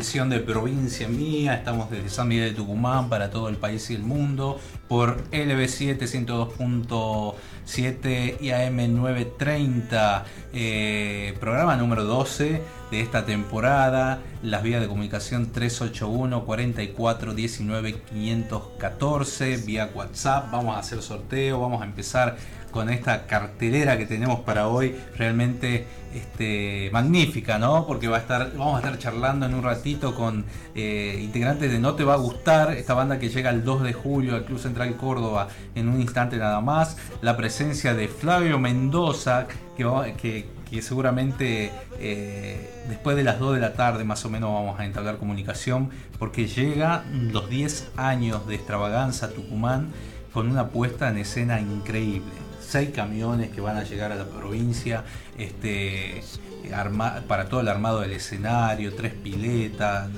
de Provincia Mía, estamos desde San Miguel de Tucumán para todo el país y el mundo por LB7 102.7 y AM 930, eh, programa número 12 de esta temporada, las vías de comunicación 381 44 19 514 vía WhatsApp, vamos a hacer sorteo, vamos a empezar con esta cartelera que tenemos para hoy realmente este, magnífica, ¿no? Porque va a estar, vamos a estar charlando en un ratito con eh, integrantes de No Te Va a Gustar, esta banda que llega el 2 de julio al Club Central Córdoba en un instante nada más, la presencia de Flavio Mendoza, que, que, seguramente eh, después de las 2 de la tarde más o menos vamos a entablar comunicación, porque llega los 10 años de extravaganza Tucumán con una puesta en escena increíble seis camiones que van a llegar a la provincia, este, para todo el armado del escenario, tres piletas,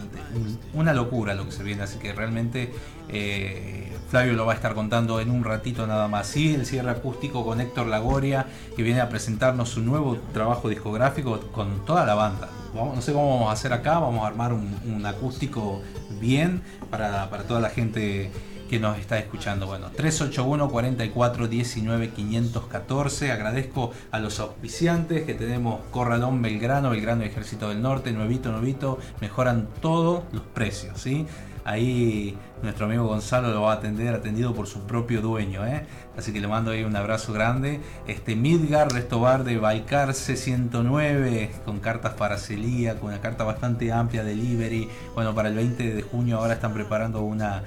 una locura lo que se viene, así que realmente eh, Flavio lo va a estar contando en un ratito nada más. Y el cierre acústico con Héctor Lagoria, que viene a presentarnos su nuevo trabajo discográfico con toda la banda. no sé cómo vamos a hacer acá, vamos a armar un, acústico bien para, para toda la gente que nos está escuchando. Bueno, 381 44 19 514. Agradezco a los auspiciantes que tenemos Corralón Belgrano, Belgrano Ejército del Norte, Nuevito, Nuevito, mejoran todos los precios, ¿sí? Ahí nuestro amigo Gonzalo lo va a atender, atendido por su propio dueño, ¿eh? Así que le mando ahí un abrazo grande. Este Midgar, Resto Bar de Baicarce 109, con cartas para Celía, con una carta bastante amplia, delivery. Bueno, para el 20 de junio ahora están preparando una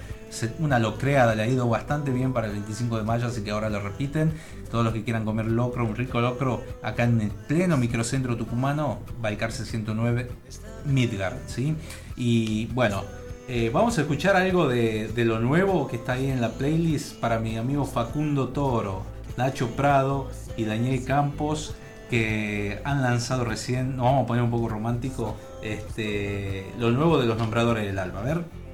una locreada, le ha ido bastante bien para el 25 de mayo, así que ahora lo repiten. Todos los que quieran comer locro, un rico locro, acá en el pleno microcentro tucumano, Baicarse 109, Midgard, ¿sí? Y bueno, eh, vamos a escuchar algo de, lo nuevo que está ahí en la playlist para mi amigo Facundo Toro, Nacho Prado y Daniel Campos que han lanzado recién, vamos a poner un poco romántico, este, lo nuevo de los nombradores del alba. A ver.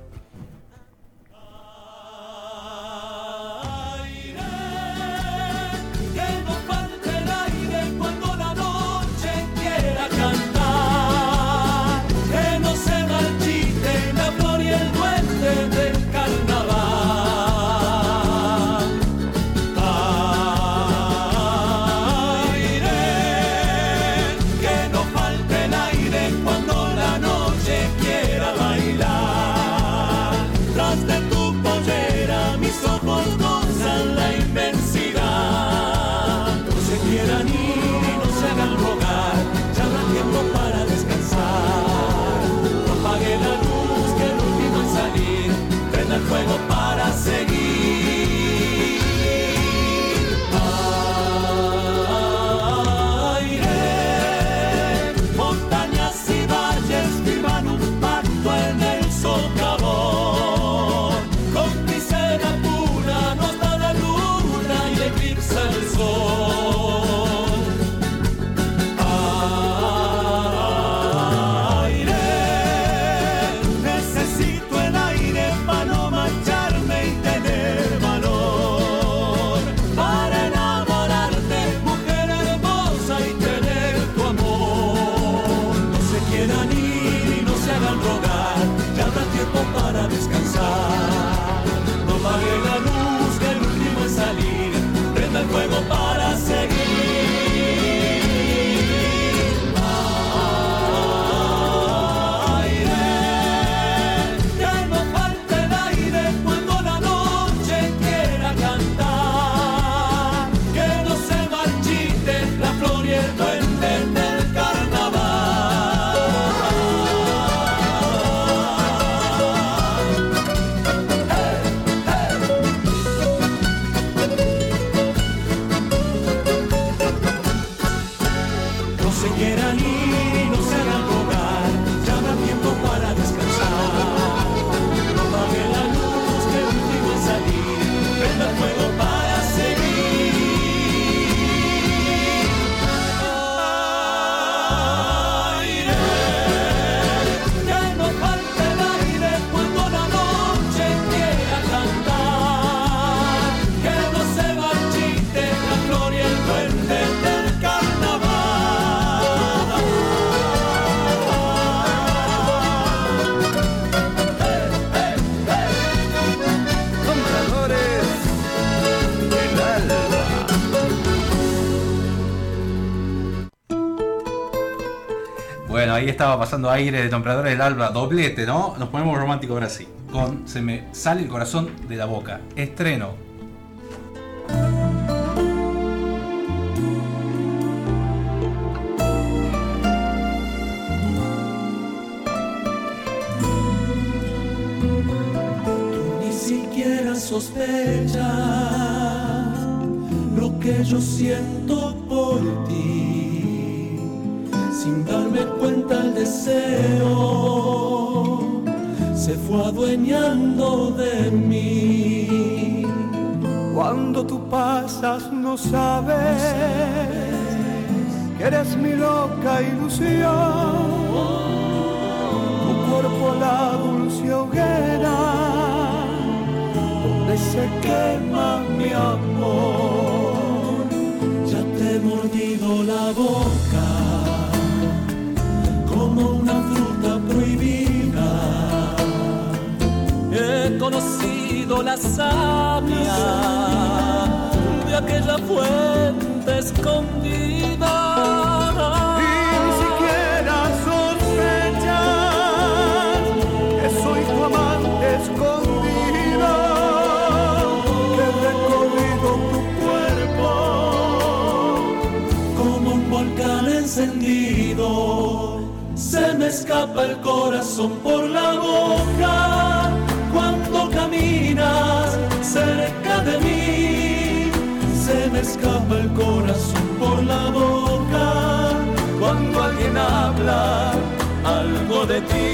Estaba pasando aire de Templadores del Alba, doblete, ¿no? Nos ponemos románticos ahora sí. Con Se me sale el corazón de la boca. Estreno. Tú ni siquiera sospechas lo que yo siento deseo se fue adueñando de mí. Cuando tú pasas no sabes que eres mi loca ilusión. Tu cuerpo la dulce hoguera donde se quema mi amor. La savia de aquella fuente escondida. Y ni siquiera sospechas que soy tu amante escondido, que he recorrido tu cuerpo como un volcán encendido. Se me escapa el corazón por la boca cerca de mí. Se me escapa el corazón por la boca cuando alguien habla algo de ti.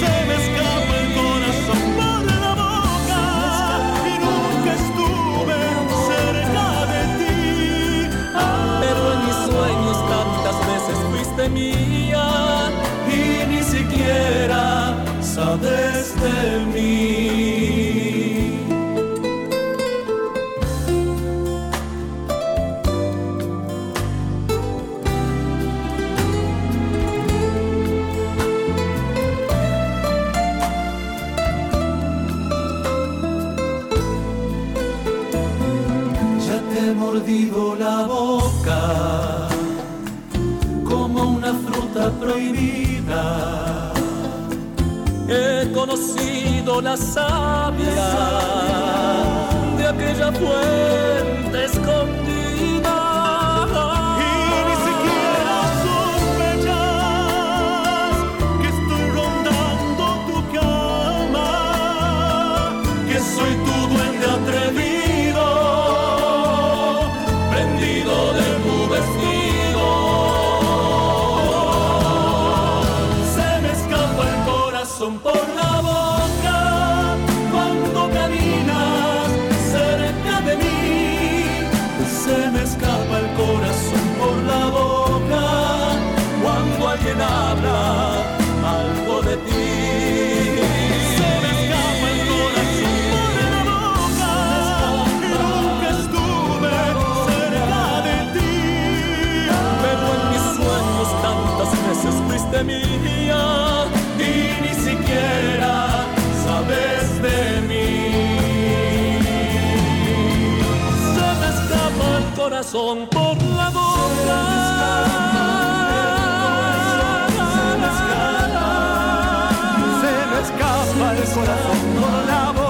Se me escapa el corazón por la boca y nunca estuve cerca de ti. Pero en mis sueños tantas veces fuiste mía y ni siquiera sabes de mí. Prohibida. He conocido la savia de aquella fuente mía y ni siquiera sabes de mí. Se me escapa el corazón por la boca. Se me escapa el corazón por la boca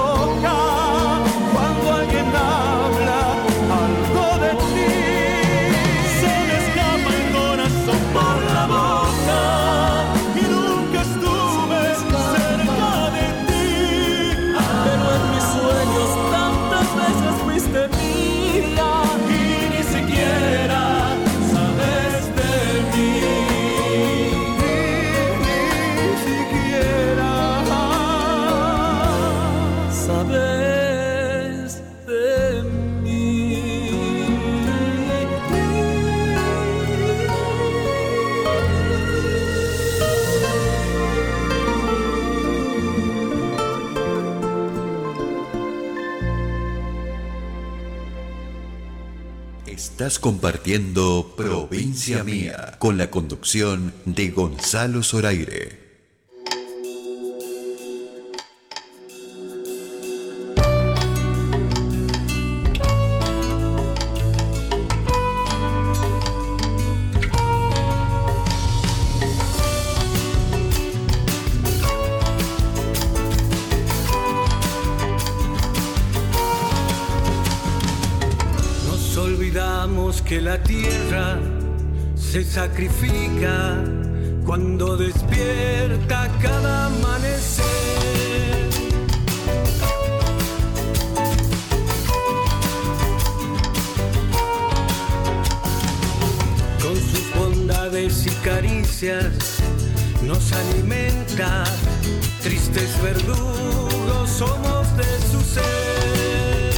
Estás compartiendo Provincia Mía con la conducción de Gonzalo Zoraire. Nos alimenta, tristes verdugos somos de su ser.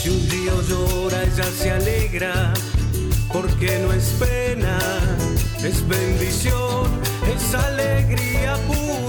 Si un río llora, ella se alegra, porque no es pena, es bendición, es alegría pura.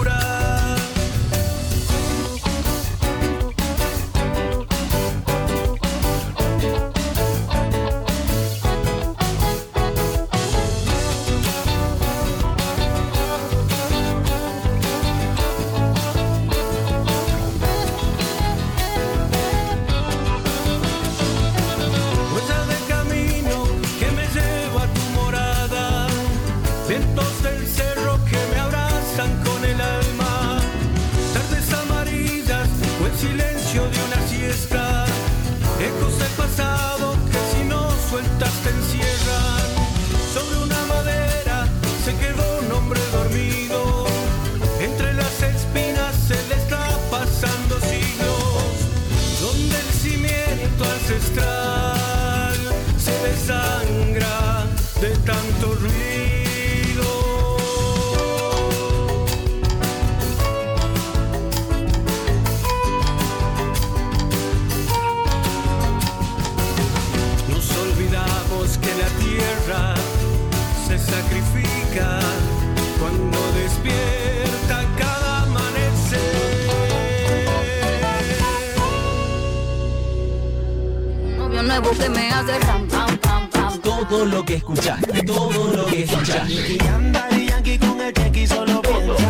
Escuchaste, todo lo que escuchaste. Y anda y Yankee con el cheque solo.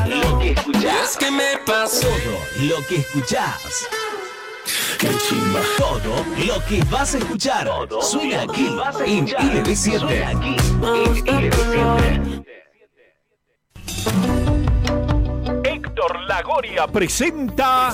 Lo que escuchás. Es que me pasó. Todo lo que escuchás. Qué chimba. Todo lo que vas a escuchar. Suena aquí en LB7. Héctor Lagoria presenta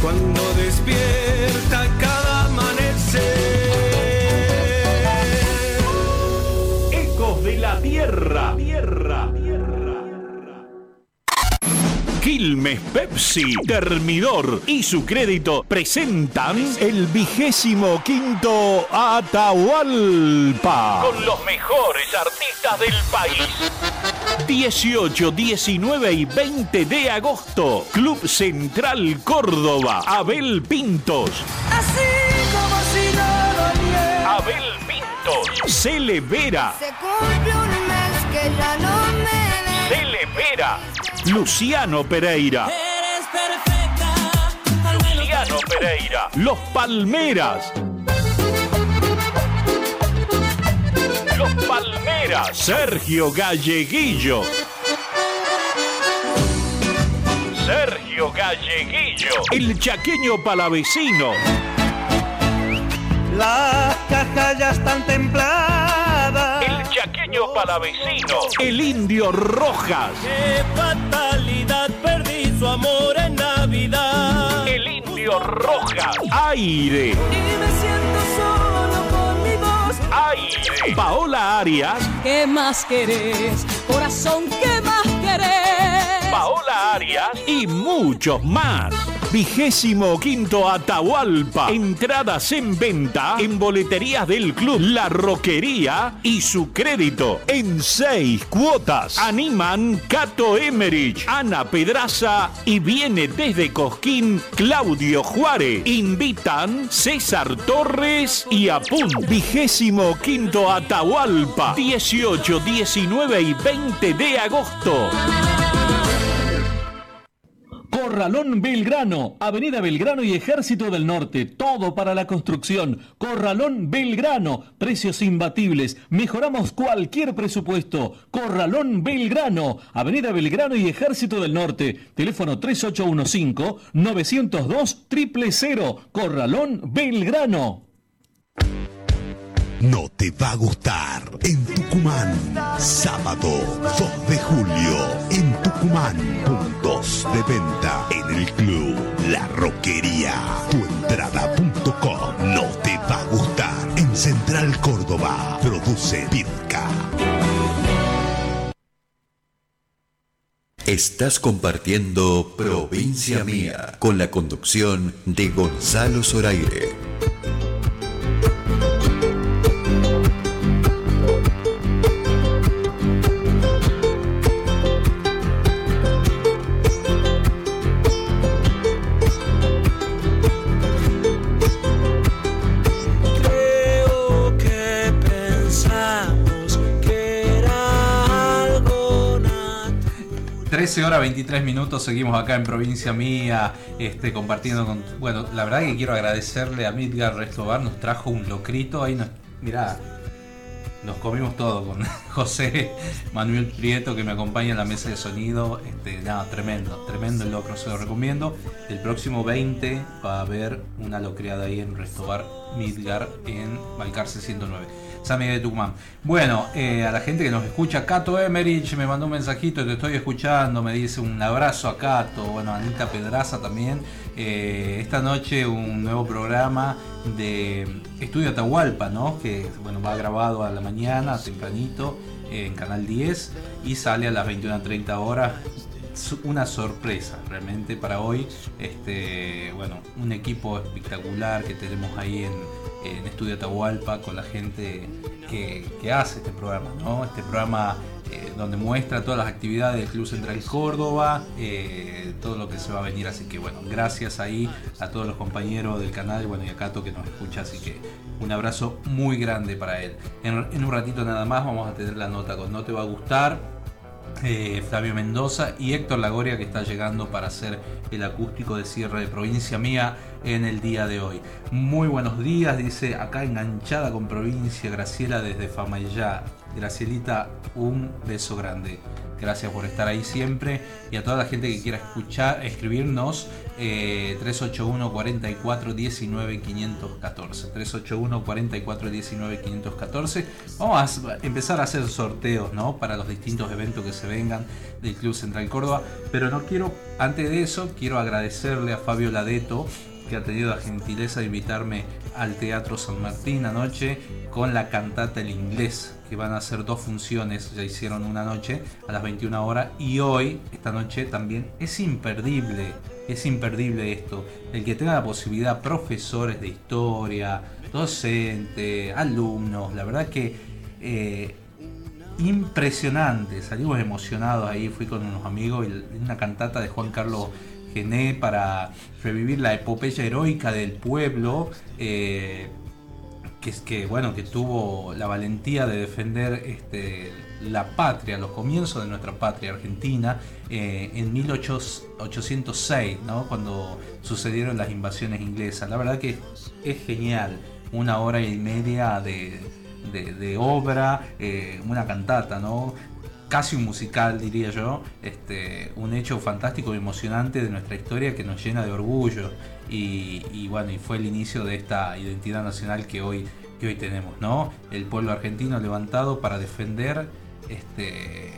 cuando despierta cada amanecer. Ecos de la Tierra. Tierra. Quilmes Pepsi, Termidor y su crédito presentan el vigésimo quinto Atahualpa. Con los mejores artistas del país. 18, 19 y 20 de agosto. Club Central Córdoba. Abel Pintos. Así como si no. Abel Pintos. Cele Vera. Se cumple un mes que ya no me ves. Cele Vera. Luciano Pereira. Eres perfecta. Luciano Pereira. Los Palmeras. Los Palmeras. Sergio Galleguillo. Sergio Galleguillo. El chaqueño palavecino. Las cajas ya están templadas. El chaqueño palavecino. El indio Rojas. Qué fatalidad, perdí su amor en Navidad. El indio Rojas. Aire. Y me siento solo Paola Arias. ¿Qué más querés? Corazón, ¿qué más querés? Paola Arias y muchos más. Vigésimo quinto Atahualpa. Entradas en venta en boleterías del club La Roquería y su crédito en seis cuotas. Animan Cato Emerich, Ana Pedraza y viene desde Cosquín Claudio Juárez. Invitan César Torres y Apun. Vigésimo quinto Atahualpa. 18, 19 y 20 de agosto. Corralón Belgrano, Avenida Belgrano y Ejército del Norte, todo para la construcción. Corralón Belgrano, precios imbatibles, mejoramos cualquier presupuesto. Corralón Belgrano, Avenida Belgrano y Ejército del Norte, teléfono 3815-902 000, Corralón Belgrano. No te va a gustar. En Tucumán, sábado 2 de julio, en Tucumán, puntos de venta en el club La Roquería. Tuentrada.com. No te va a gustar. En Central Córdoba, produce Pirca. Estás compartiendo Provincia Mía con la conducción de Gonzalo Zoraire. 13 horas 23 minutos, seguimos acá en provincia mía, este, compartiendo con. Bueno, la verdad que quiero agradecerle a Midgar Restobar, nos trajo un locrito, ahí nos. Mirá, nos comimos todo con José Manuel Prieto que me acompaña en la mesa de sonido. Este, nada, tremendo, tremendo el locro, se lo recomiendo. El próximo 20 va a haber una locriada ahí en Restobar Midgar en Balcarce 109. San Miguel de Tucumán. Bueno, eh, a la gente que nos escucha, Cato Emerich me mandó un mensajito, te estoy escuchando, me dice un abrazo a Cato, bueno, Anita Pedraza también. Eh, esta noche un nuevo programa de Estudio Atahualpa, ¿no? Que bueno, va grabado a la mañana, tempranito, en Canal 10 y sale a las 21.30 horas una sorpresa realmente para hoy. Este, bueno, un equipo espectacular que tenemos ahí en, en Estudio Atahualpa con la gente que, hace este programa, ¿no? Este programa eh, donde muestra todas las actividades del Club Central Córdoba, eh, todo lo que se va a venir. Así que bueno, gracias ahí a todos los compañeros del canal bueno, y a Cato que nos escucha. Así que un abrazo muy grande para él. En, en un ratito nada más vamos a tener la nota con No Te Va a Gustar eh, Flavio Mendoza y Héctor Lagoria que está llegando para hacer el acústico de cierre de provincia mía en el día de hoy. Muy buenos días, dice acá enganchada con provincia Graciela desde Famayá. Gracielita, un beso grande. Gracias por estar ahí siempre y a toda la gente que quiera escuchar, escribirnos 381 44 19 514. 381 44 19 514. Vamos a empezar a hacer sorteos ¿no? para los distintos eventos que se vengan del Club Central Córdoba. Pero no quiero, antes de eso, quiero agradecerle a Fabio Ladeto que ha tenido la gentileza de invitarme al Teatro San Martín anoche con la cantata El Inglés, que van a hacer dos funciones, ya hicieron una noche a las 21 horas y hoy, esta noche también, es imperdible, es imperdible esto, el que tenga la posibilidad, profesores de historia, docentes, alumnos, la verdad que eh, impresionante, salimos emocionados ahí, fui con unos amigos y una cantata de Juan Carlos Gené para revivir la epopeya heroica del pueblo. Eh, que, que, bueno, que tuvo la valentía de defender este, la patria, los comienzos de nuestra patria argentina, eh, en 1806, ¿no? cuando sucedieron las invasiones inglesas. La verdad que es genial, una hora y media de, obra, eh, una cantata, ¿no? Casi un musical, diría yo, este, un hecho fantástico y emocionante de nuestra historia que nos llena de orgullo y, bueno, y fue el inicio de esta identidad nacional que hoy, que hoy tenemos, ¿no? El pueblo argentino levantado para defender, este,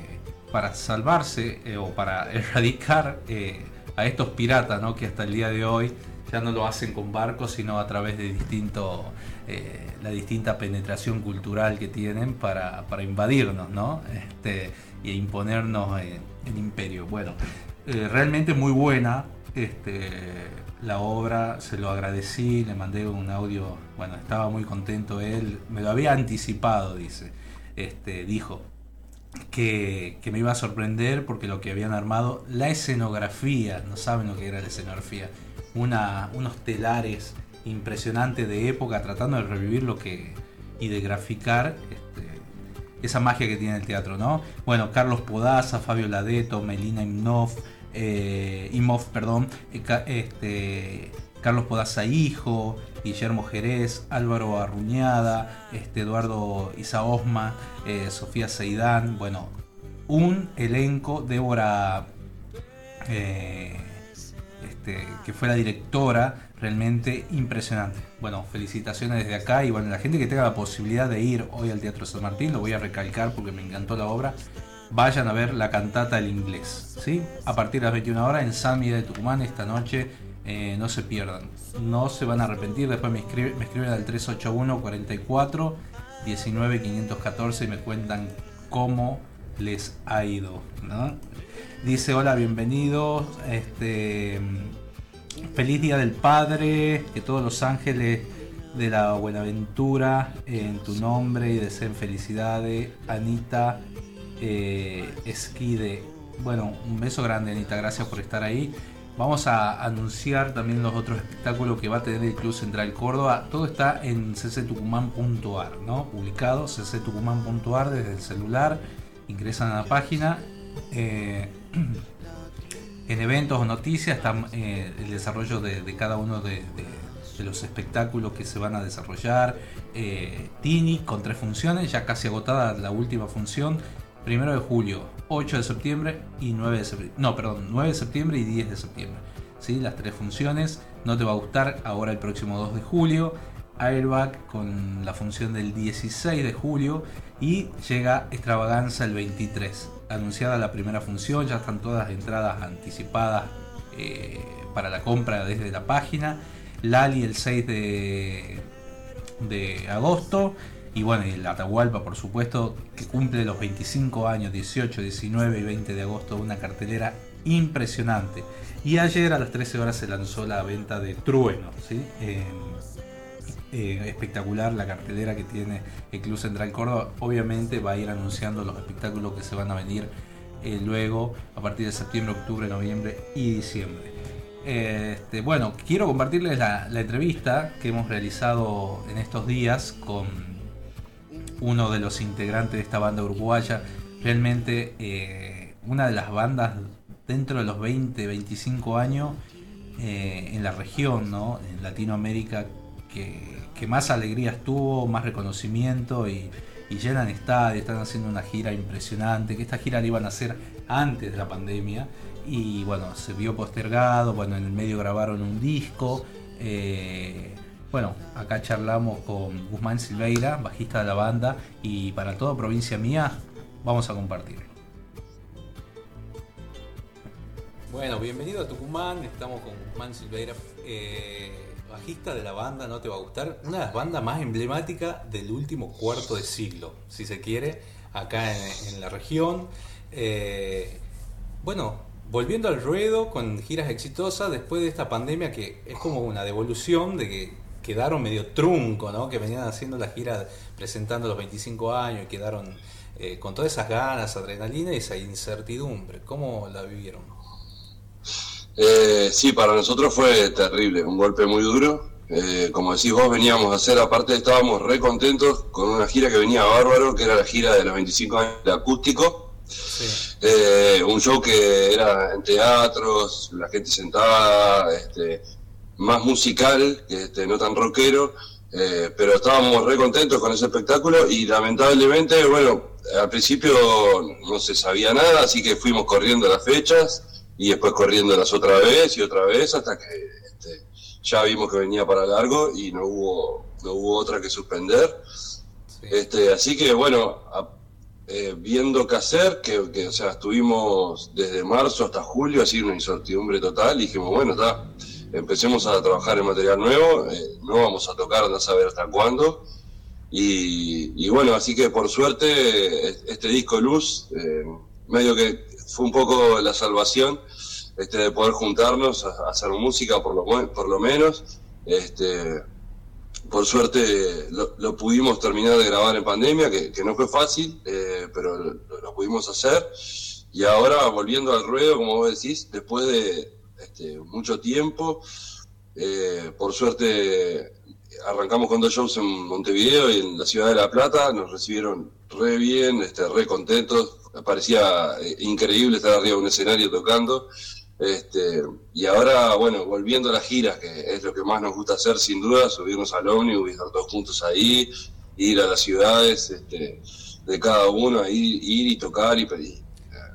para salvarse eh, o para erradicar eh, a estos piratas, ¿no? Que hasta el día de hoy ya no lo hacen con barcos, sino a través de distintos eh, la distinta penetración cultural que tienen para, invadirnos, ¿no? Este, y imponernos eh, el imperio. Bueno, eh, realmente muy buena este, la obra, se lo agradecí, le mandé un audio, bueno, estaba muy contento él, me lo había anticipado, dice, este, dijo. Que, que me iba a sorprender porque lo que habían armado, la escenografía, no saben lo que era la escenografía, una, unos telares impresionante de época, tratando de revivir lo que y de graficar este, esa magia que tiene el teatro, ¿no? Bueno, Carlos Podaza, Fabio Ladeto, Melina Imnov, eh, Imhoff, perdón, eh, este, Carlos Podaza Hijo, Guillermo Jerez, Álvaro Arruñada, este, Eduardo Isaosma, eh, Sofía Seidán, bueno, un elenco, Débora, eh, este, que fue la directora, realmente impresionante. Bueno, felicitaciones desde acá y bueno, la gente que tenga la posibilidad de ir hoy al Teatro San Martín, lo voy a recalcar porque me encantó la obra, vayan a ver la cantata del inglés, ¿sí? A partir de las 21 horas en San Miguel de Tucumán esta noche, eh, no se pierdan, no se van a arrepentir, después me, escribe- me escriben al 381 44 19 514 y me cuentan cómo les ha ido. Dice, hola, bienvenidos, este, feliz Día del Padre, que todos los ángeles de la Buenaventura en tu nombre y deseen felicidades, Anita eh, Esquide. Bueno, un beso grande Anita, gracias por estar ahí. Vamos a anunciar también los otros espectáculos que va a tener el Club Central Córdoba. Todo está en cctucumán.ar, ¿no? Publicado cctucumán.ar desde el celular. Ingresan a la página. eh, en eventos o noticias está eh, el desarrollo de, cada uno de los espectáculos que se van a desarrollar. Eh, Tini con tres funciones, ya casi agotada la última función. Primero de julio, 8 de septiembre y 9 de septiembre. No, perdón, 9 de septiembre y 10 de septiembre. ¿Sí? Las tres funciones. No te va a gustar ahora el próximo 2 de julio. Airbag con la función del 16 de julio. Y llega Extravaganza el 23. Anunciada la primera función, ya están todas entradas anticipadas eh, para la compra desde la página. Lali el 6 de, de agosto. Y bueno, el Atahualpa, por supuesto, que cumple los 25 años, 18, 19 y 20 de agosto, una cartelera impresionante. Y ayer a las 13 horas se lanzó la venta de Trueno, ¿sí? Eh, espectacular la cartelera que tiene el Club Central Córdoba. Obviamente va a ir anunciando los espectáculos que se van a venir eh, luego a partir de septiembre, octubre, noviembre y diciembre. Este, bueno, quiero compartirles la, la entrevista que hemos realizado en estos días con uno de los integrantes de esta banda uruguaya. Realmente eh, una de las bandas dentro de los 20, 25 años en la región, ¿no? en Latinoamérica, que, más alegrías tuvo, más reconocimiento y, llenan estadios, están haciendo una gira impresionante, que esta gira la iban a hacer antes de la pandemia y bueno, se vio postergado, bueno, en el medio grabaron un disco. eh, bueno, acá charlamos con Guzmán Silveira, bajista de la banda, y para toda provincia mía vamos a compartir. Bueno, bienvenido a Tucumán, estamos con Guzmán Silveira, eh, bajista de la banda, no te va a gustar, una de las bandas más emblemáticas del último cuarto de siglo, si se quiere, acá en, la región. Eh, bueno, volviendo al ruedo con giras exitosas después de esta pandemia que es como una devolución de que quedaron medio trunco, ¿no? Que venían haciendo la gira presentando los 25 años y quedaron eh, con todas esas ganas, adrenalina y esa incertidumbre. ¿Cómo la vivieron? Eh, sí, para nosotros fue terrible, un golpe muy duro. Eh, como decís vos, veníamos a hacer, aparte estábamos re contentos con una gira que venía bárbaro, que era la gira de los 25 años de acústico. Eh, un show que era en teatros, la gente sentada, este, más musical, que este, no tan rockero, eh, pero estábamos re contentos con ese espectáculo y lamentablemente, bueno, al principio no se sabía nada, así que fuimos corriendo las fechas y después corriéndolas otra vez y otra vez hasta que este, ya vimos que venía para largo y no hubo, no hubo otra que suspender. Este, así que bueno, a- eh, viendo qué hacer, que, que, o sea, estuvimos desde marzo hasta julio, así una incertidumbre total, y dijimos, bueno, está, empecemos a trabajar en material nuevo, eh, no vamos a tocar, no saber hasta cuándo. Y, y bueno, así que por suerte es- este disco Luz, eh, medio que fue un poco la salvación este, de poder juntarnos a, hacer música por lo, por lo menos. Este, por suerte lo, lo pudimos terminar de grabar en pandemia, que, que no fue fácil, eh, pero lo, lo pudimos hacer. Y ahora volviendo al ruedo, como vos decís, después de este, mucho tiempo, eh, por suerte arrancamos con dos shows en Montevideo y en la ciudad de La Plata, nos recibieron re bien, este, re contentos, parecía eh, increíble estar arriba de un escenario tocando. Este, y ahora, bueno, volviendo a las giras, que es lo que más nos gusta hacer sin duda, subirnos al ómnibus y estar todos juntos ahí, ir a las ciudades este, de cada uno, ir, ir y tocar y pedir.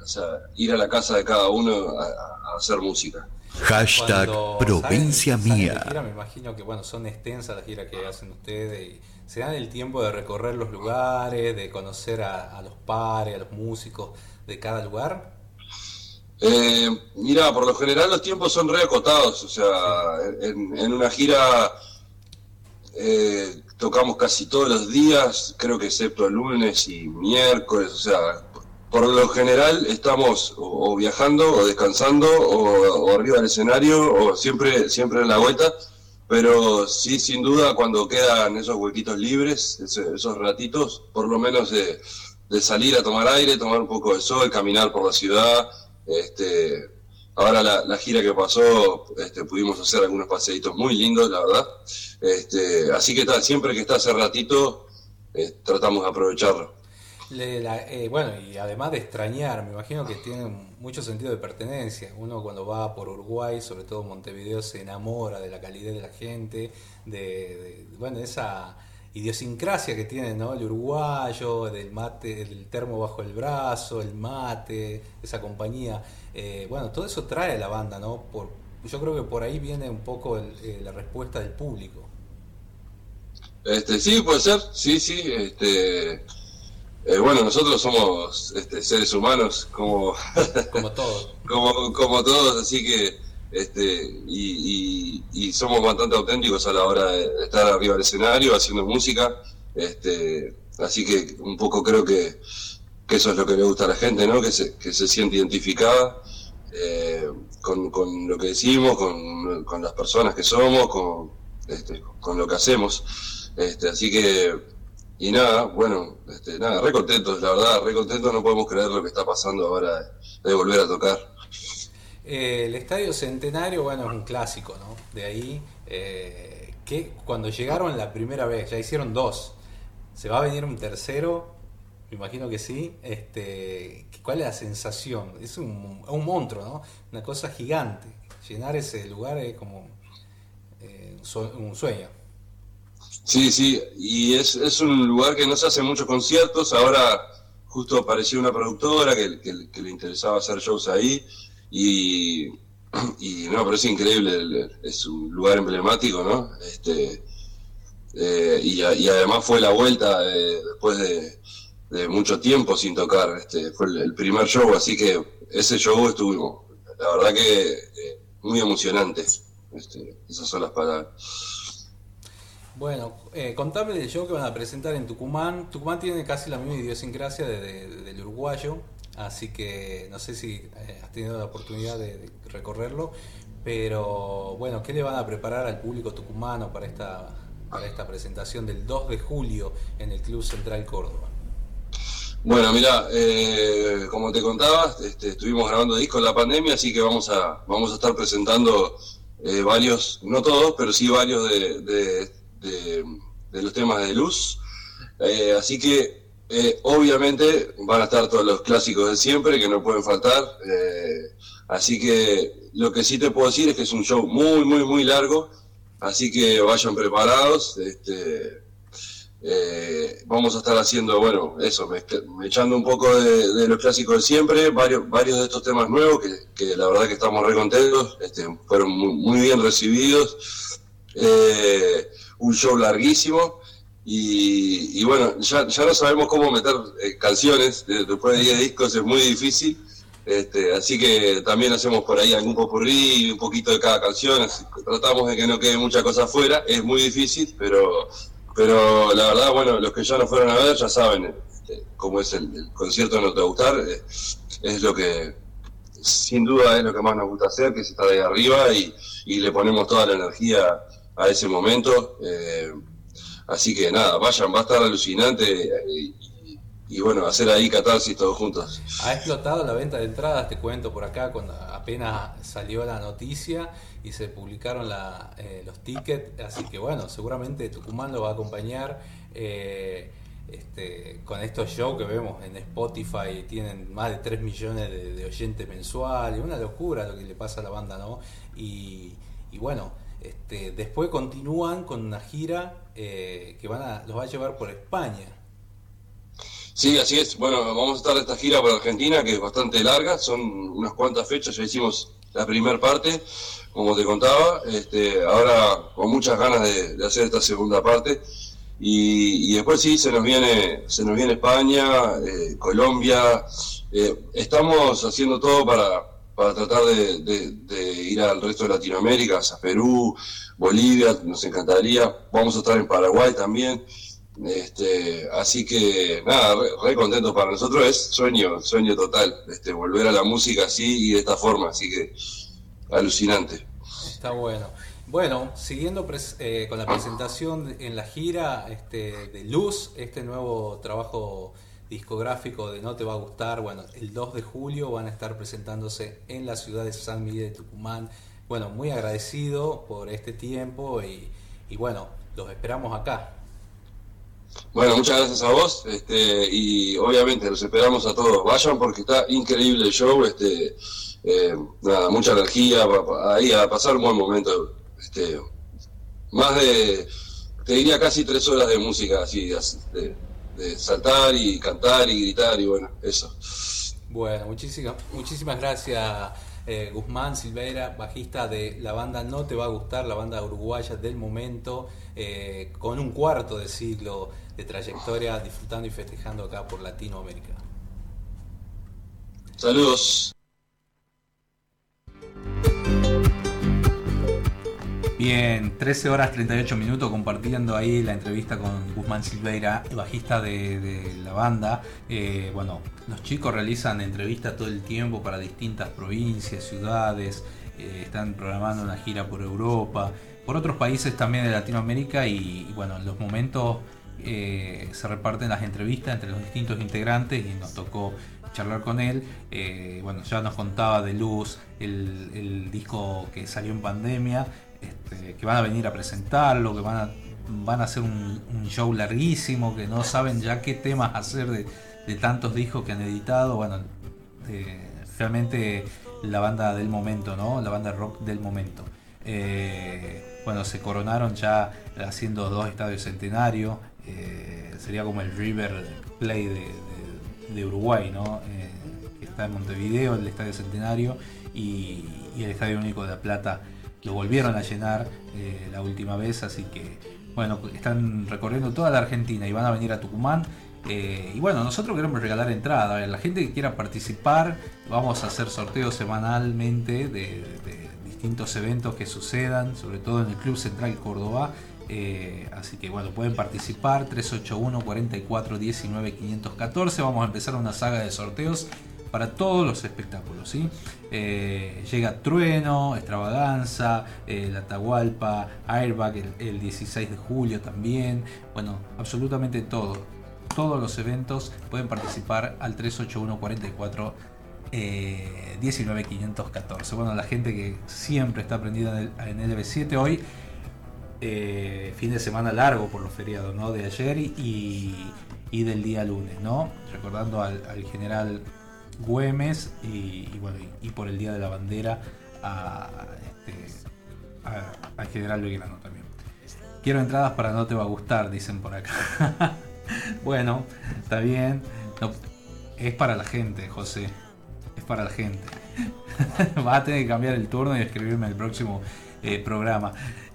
O sea, ir a la casa de cada uno a, a hacer música. Hashtag Cuando provincia salen- mía. gira, me imagino que bueno, son extensas las giras que hacen ustedes y se dan el tiempo de recorrer los lugares, de conocer a, a los pares, a los músicos de cada lugar. Eh, mira, por lo general los tiempos son reacotados, o sea, en, en una gira eh, tocamos casi todos los días, creo que excepto el lunes y miércoles, o sea, por lo general estamos o, o viajando o descansando o, o arriba del escenario o siempre, siempre en la vuelta, pero sí, sin duda, cuando quedan esos huequitos libres, esos ratitos, por lo menos de, salir a tomar aire, tomar un poco de sol, caminar por la ciudad, este, ahora la, gira que pasó, este, pudimos hacer algunos paseitos muy lindos, la verdad. Este, así que tal, siempre que está ese ratito, eh, tratamos de aprovecharlo. Le- la- eh, bueno, y además de extrañar, me imagino que tienen mucho sentido de pertenencia. Uno cuando va por Uruguay, sobre todo Montevideo, se enamora de la calidez de la gente, de, bueno, esa idiosincrasia que tiene ¿no? el uruguayo, del mate, del termo bajo el brazo, el mate, esa compañía. Eh, bueno, todo eso trae la banda, ¿no? Por, yo creo que por ahí viene un poco el- eh, la respuesta del público. Este, sí, puede ser, sí, sí. Este, eh, bueno, nosotros somos este, seres humanos como, Como todos. como, como todos, así que este, y, y- y somos bastante auténticos a la hora de estar arriba del escenario haciendo música. Este, así que un poco creo que, que eso es lo que le gusta a la gente, ¿no? que, se, que se siente identificada eh, con, con lo que decimos, con, con las personas que somos, con, este, con lo que hacemos. Este, así que, y nada, bueno, este, nada, re contentos, la verdad, re contentos, no podemos creer lo que está pasando ahora de, volver a tocar. Eh, el Estadio Centenario, bueno, es un clásico, ¿no? De ahí, eh, que cuando llegaron la primera vez, ya hicieron dos, ¿se va a venir un tercero? Me imagino que sí. Este, ¿Cuál es la sensación? Es un, un monstruo, ¿no? Una cosa gigante. Llenar ese lugar es como eh, un sueño. Sí, sí, y es, es un lugar que no se hacen muchos conciertos. Ahora justo apareció una productora que, que- le interesaba hacer shows ahí. Y, y no, pero es increíble, es un lugar emblemático, ¿no? Este, eh, y, y además fue la vuelta eh, después de, mucho tiempo sin tocar. Este, fue el, el primer show, así que ese show estuvo, la verdad que eh, muy emocionante. Este, esas son las palabras. Bueno, eh, contame del show que van a presentar en Tucumán. Tucumán tiene casi la misma idiosincrasia de- de- del uruguayo, así que no sé si eh, has tenido la oportunidad de, recorrerlo, pero bueno, ¿qué le van a preparar al público tucumano para esta, para esta presentación del 2 de julio en el Club Central Córdoba? Bueno, mira, eh, como te contaba, este, estuvimos grabando discos en la pandemia, así que vamos a, vamos a estar presentando eh, varios, no todos, pero sí varios de, de- los temas de luz. Eh, así que, eh, obviamente, van a estar todos los clásicos de siempre, que no pueden faltar. eh, así que lo que sí te puedo decir es que es un show muy, muy, muy largo, así que vayan preparados. Este, vamos a estar haciendo, bueno, eso, mezcla- echando un poco de, los clásicos de siempre, varios, varios de estos temas nuevos que, la verdad que estamos re contentos, este, fueron muy, muy bien recibidos. Un show larguísimo y, y bueno, ya, ya no sabemos cómo meter eh, canciones, de- después de 10 discos es muy difícil. Este, así que también hacemos por ahí algún popurrí, un poquito de cada canción, así tratamos de que no quede mucha cosa afuera, es muy difícil, pero, pero la verdad, bueno, los que ya nos fueron a ver ya saben este, cómo es el, concierto No Te Gustar, eh, es lo que, sin duda es lo que más nos gusta hacer, que es estar ahí arriba y, y le ponemos toda la energía a ese momento. eh, así que nada, vayan, va a estar alucinante y, y bueno, hacer ahí catarsis todos juntos. Ha explotado la venta de entradas, te cuento por acá, cuando apenas salió la noticia y se publicaron la, eh, los tickets, así que bueno, seguramente Tucumán lo va a acompañar. Eh, este, con estos shows que vemos en Spotify, tienen más de 3 millones de, oyentes mensuales, una locura lo que le pasa a la banda, ¿no? Y, bueno, este, después continúan con una gira eh, que los va a llevar por España. Sí, así es. Bueno, vamos a estar esta gira por Argentina, que es bastante larga, son unas cuantas fechas, ya hicimos la primera parte, como te contaba, este, ahora con muchas ganas de hacer esta segunda parte. Y, después sí, se nos viene, se nos viene España, eh, Colombia. Eh, estamos haciendo todo para, para tratar de, ir al resto de Latinoamérica, a Perú, Bolivia, nos encantaría. Vamos a estar en Paraguay también. Este, así que nada, re, contentos para nosotros es sueño, sueño total, este, volver a la música así y de esta forma, así que alucinante. Está bueno. Bueno, siguiendo eh, con la presentación en la gira este, de Luz, este nuevo trabajo discográfico de No Te Va a Gustar, bueno, el 2 de julio van a estar presentándose en la ciudad de San Miguel de Tucumán. Bueno, muy agradecido por este tiempo y, bueno, los esperamos acá. Bueno, muchas gracias a vos este, y obviamente los esperamos a todos. Vayan porque está increíble el show, este, eh, mucha energía, ahí a pasar un buen momento este, más de, te diría casi tres horas de música así, de, saltar y cantar y gritar y bueno, eso. Bueno, muchísimas, muchísimas gracias eh, Guzmán Silveira, bajista de la banda No Te Va a Gustar, la banda uruguaya del momento, eh, con un cuarto de siglo de trayectoria, disfrutando y festejando acá por Latinoamérica. Saludos. Bien, 13 horas 38 minutos compartiendo ahí la entrevista con Guzmán Silveira, bajista de, la banda. Eh, bueno, los chicos realizan entrevistas todo el tiempo para distintas provincias, ciudades, eh, están programando una gira por Europa, por otros países también de Latinoamérica y, bueno, en los momentos eh, se reparten las entrevistas entre los distintos integrantes y nos tocó charlar con él. bueno, ya nos contaba de Luz, el, disco que salió en pandemia, este, que van a venir a presentarlo, que van a, van a hacer un, show larguísimo, que no saben ya qué temas hacer de, tantos discos que han editado. Bueno, eh, realmente la banda del momento, ¿no? La banda rock del momento. Eh, bueno, se coronaron ya haciendo dos estadios centenarios. Eh, sería como el River Play de, Uruguay, ¿no? que está en Montevideo, el estadio centenario, y, y el estadio único de La Plata lo volvieron a llenar eh, la última vez, así que bueno, están recorriendo toda la Argentina y van a venir a Tucumán. Eh, y bueno, nosotros queremos regalar entrada. La gente que quiera participar, vamos a hacer sorteos semanalmente de, distintos eventos que sucedan, sobre todo en el Club Central Córdoba. Eh, así que bueno, pueden participar 381 44 19 514. Vamos a empezar una saga de sorteos para todos los espectáculos. ¿sí? Eh, llega Trueno, Extravaganza, eh, La Tahualpa, Airbag el, 16 de julio también. Bueno, absolutamente todo. Todos los eventos pueden participar al 381 44 19514. Bueno, la gente que siempre está aprendida en el LB7 hoy, eh, fin de semana largo por los feriados ¿no? de ayer y, del día lunes, ¿no? Recordando al general Güemes y, bueno, y, por el Día de la Bandera a, este, General Belgrano también. Quiero entradas para no te va a gustar, dicen por acá. bueno, está bien. es para la gente, José. Es para la gente. Va a tener que cambiar el turno y escribirme el próximo eh, programa.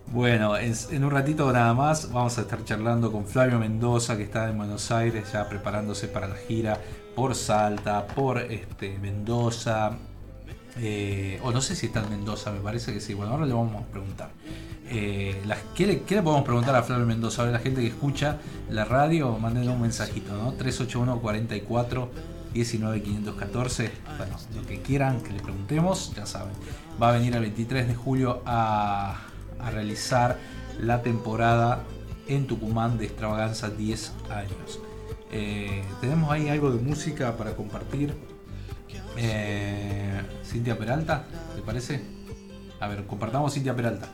Bueno, en, un ratito nada más vamos a estar charlando con Flavio Mendoza, que está en Buenos Aires ya preparándose para la gira por Salta, por este, Mendoza, eh, o no sé si está en Mendoza, me parece que sí. Bueno, ahora le vamos a preguntar. Eh, ¿qué, le, podemos preguntar a Flavio Mendoza? A la gente que escucha la radio, manden un mensajito, ¿no? 381 44 19 514. Bueno, lo que quieran que le preguntemos, ya saben. Va a venir el 23 de julio a, a realizar la temporada en Tucumán de Extravaganza 10 años. Eh, tenemos ahí algo de música para compartir. Eh, Cintia Peralta, ¿te parece? A ver, compartamos Cintia Peralta.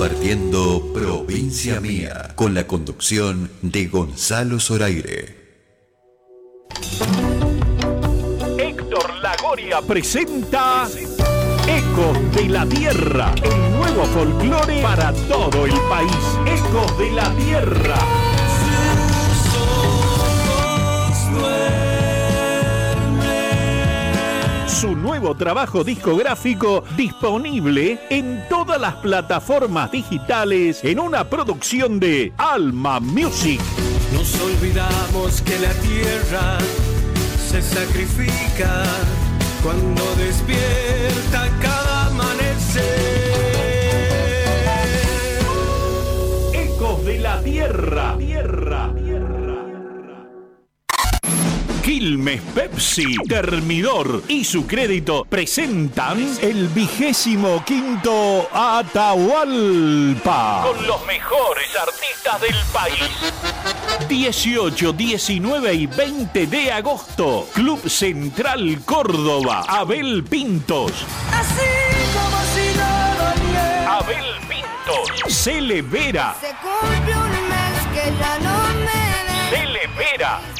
compartiendo Provincia Mía con la conducción de Gonzalo Zoraire. Héctor Lagoria presenta Ecos de la Tierra, el nuevo folclore para todo el país. Ecos de la Tierra. su nuevo trabajo discográfico disponible en todas las plataformas digitales en una producción de Alma Music. Nos olvidamos que la tierra se sacrifica cuando despierta cada amanecer. Ecos de la tierra. tierra Quilmes Pepsi, Termidor y su crédito presentan el vigésimo quinto Atahualpa. Con los mejores artistas del país. 18, 19 y 20 de agosto. Club Central Córdoba. Abel Pintos. Así como si bien. Abel Pintos. Cele Vera. Se cumple un mes que ya no me ves.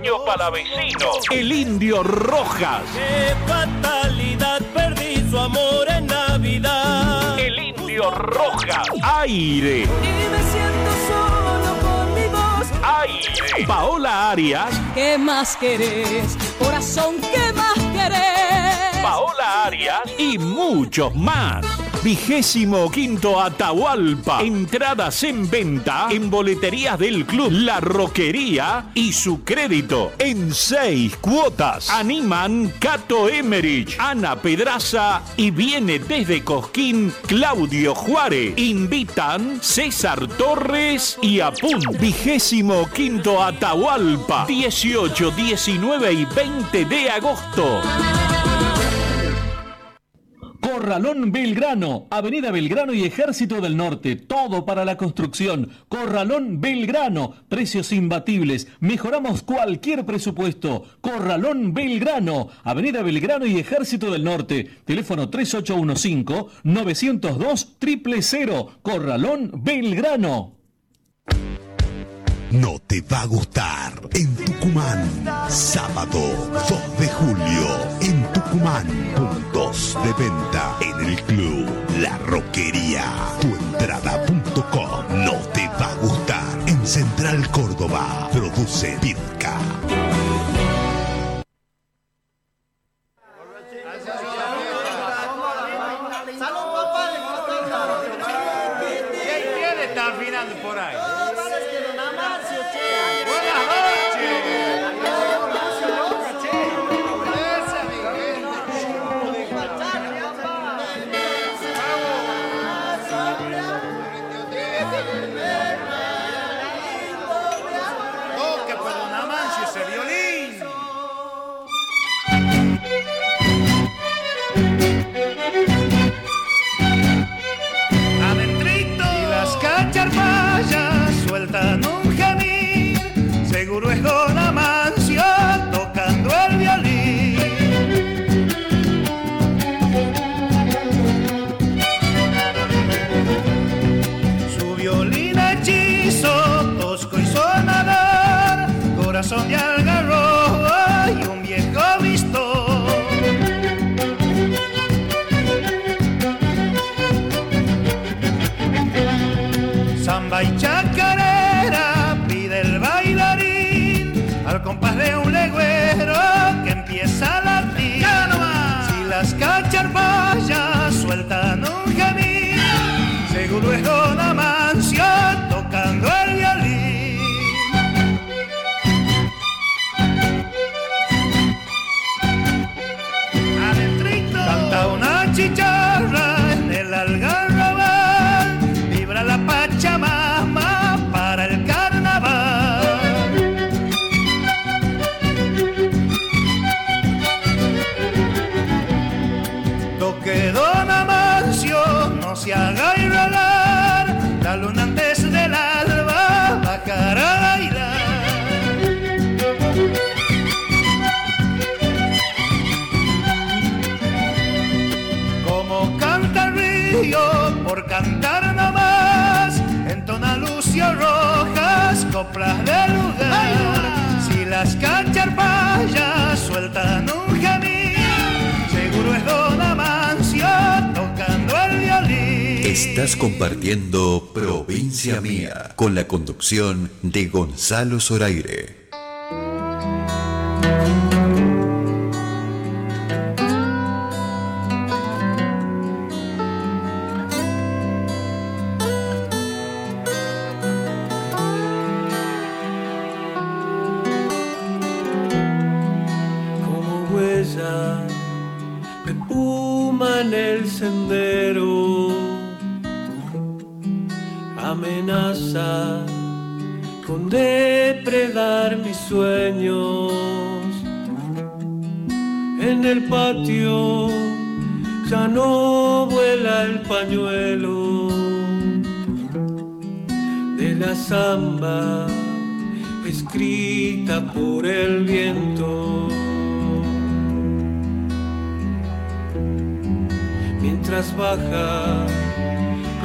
El chaqueño palavecino. El indio Rojas. Qué fatalidad, perdí su amor en Navidad. El indio Rojas. Aire. Y me siento solo con mi voz. Aire. Paola Arias. ¿Qué más querés? Corazón, ¿qué más querés? Paola Arias y muchos más. Vigésimo quinto Atahualpa. Entradas en venta en boleterías del club La Roquería y su crédito en seis cuotas. Animan Cato Emerich, Ana Pedraza y viene desde Cosquín Claudio Juárez. Invitan César Torres y Apun. Vigésimo quinto Atahualpa. 18, 19 y 20 de agosto. Corralón Belgrano, Avenida Belgrano y Ejército del Norte, todo para la construcción. Corralón Belgrano, precios imbatibles, mejoramos cualquier presupuesto. Corralón Belgrano, Avenida Belgrano y Ejército del Norte, teléfono 3815-902-000, Corralón Belgrano. No te va a gustar. En Tucumán, sábado 2 de julio, en Tucumán, de venta en el club La Roquería. Tuentrada.com. No te va a gustar. En Central Córdoba, produce Pirca. Seguro es Don Coplas del lugar. Si las cacharpayas sueltan un gemir, seguro es Don Amancio tocando el violín. Estás compartiendo Provincia Mía con la conducción de Gonzalo Zoraire. Sendero amenaza con depredar mis sueños. En el patio ya no vuela el pañuelo de la samba escrita por el viento. Baja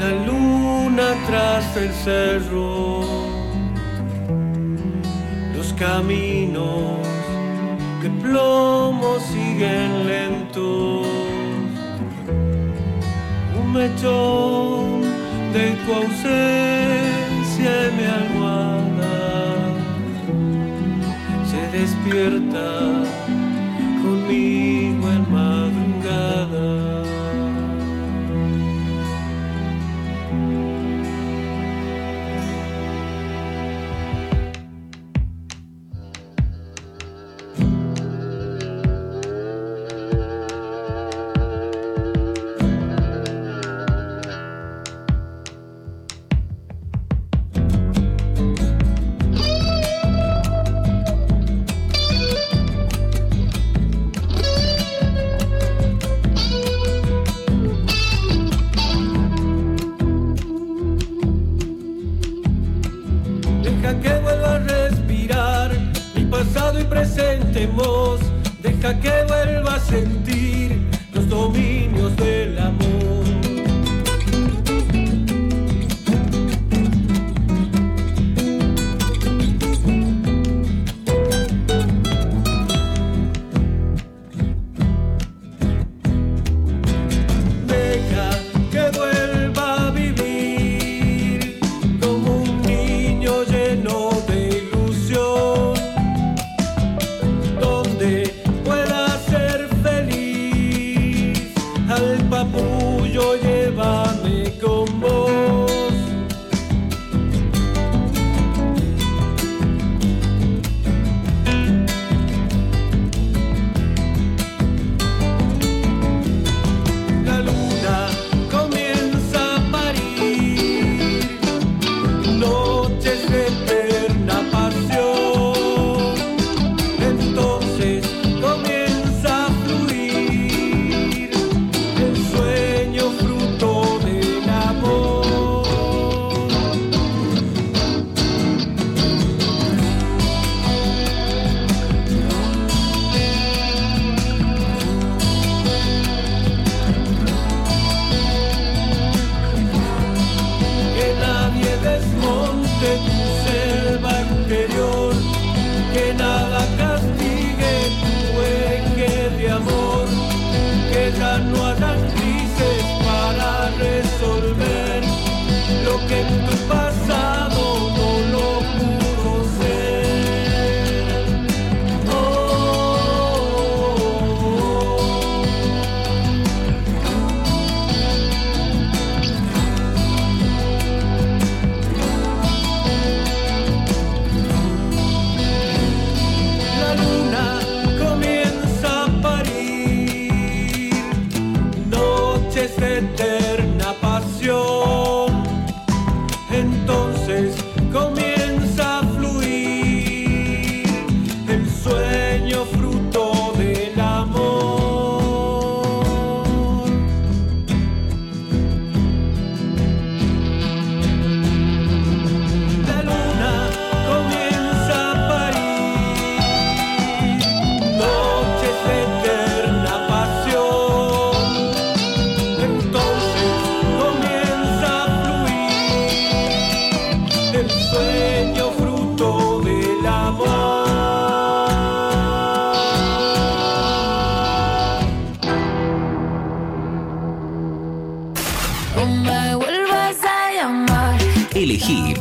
la luna tras el cerro, los caminos de plomo siguen lentos. Un mechón de tu ausencia en mi se despierta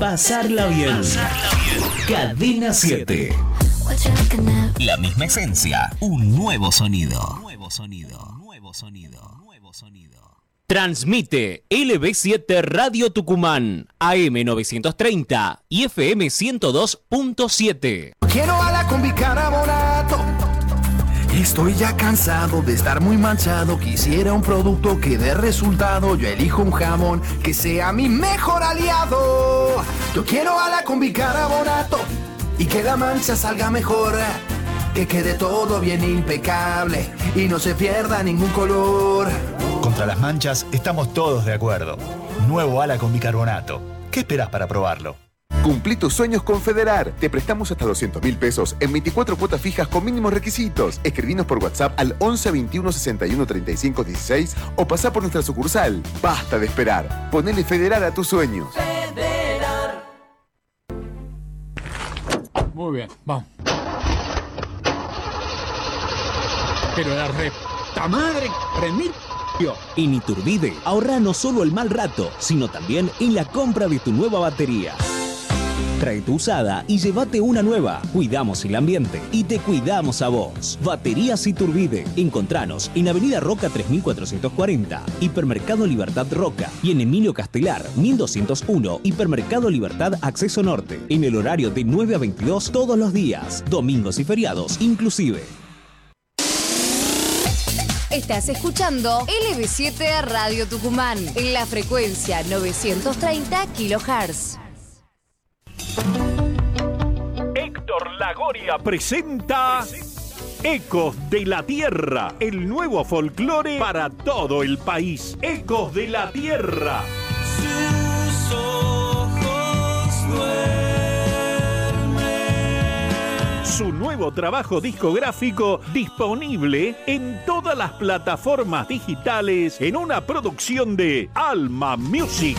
pasarla bien. Cadena 7. What you looking at? La misma esencia, un nuevo sonido. Nuevo sonido. Nuevo sonido. Nuevo sonido. Transmite LB7 Radio Tucumán, AM930 y FM 102.7. Quiero a la combi carbonato Estoy ya cansado de estar muy manchado. Quisiera un producto que dé resultado. Yo elijo un jamón que sea mi mejor aliado. Yo quiero a la con bicarbonato y que la mancha salga mejor. Que quede todo bien impecable y no se pierda ningún color. Contra las manchas estamos todos de acuerdo. Nuevo ala con bicarbonato. ¿Qué esperas para probarlo? Cumplí tus sueños con Federar. Te prestamos hasta 200 mil pesos en 24 cuotas fijas con mínimos requisitos. Escribinos por WhatsApp al 11 21 61 35 16 o pasá por nuestra sucursal. Basta de esperar. Ponele Federar a tus sueños. Muy bien, vamos. Pero la re... ¡Ta madre! ¡Remil! En Iturbide, ahorra no solo el mal rato, sino también en la compra de tu nueva batería. Trae tu usada y llévate una nueva. Cuidamos el ambiente y te cuidamos a vos. Baterías Iturbide. Encontranos en Avenida Roca 3440, Hipermercado Libertad Roca y en Emilio Castelar 1201, Hipermercado Libertad Acceso Norte. En el horario de 9 a 22 todos los días, domingos y feriados inclusive. Estás escuchando LB7 Radio Tucumán en la frecuencia 930 kHz. Héctor Lagoria presenta Ecos de la Tierra, el nuevo folclore para todo el país. Ecos de la Tierra. Sus ojos Su nuevo trabajo discográfico disponible en todas las plataformas digitales en una producción de Alma Music.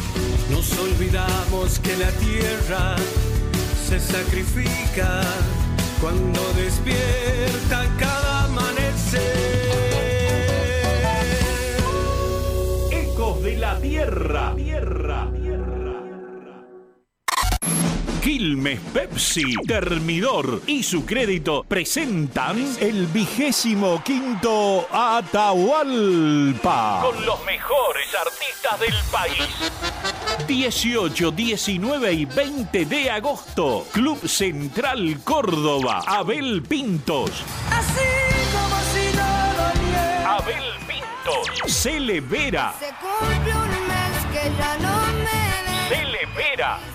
Nos olvidamos que la tierra se sacrifica cuando despierta cada amanecer. Ecos de la Tierra. Tierra. Quilmes Pepsi, Termidor y su crédito presentan el vigésimo quinto Atahualpa. Con los mejores artistas del país. 18, 19 y 20 de agosto. Club Central Córdoba. Abel Pintos. Así como si no. Abel Pintos. Cele Vera. Se cumple un mes que ya no me ves.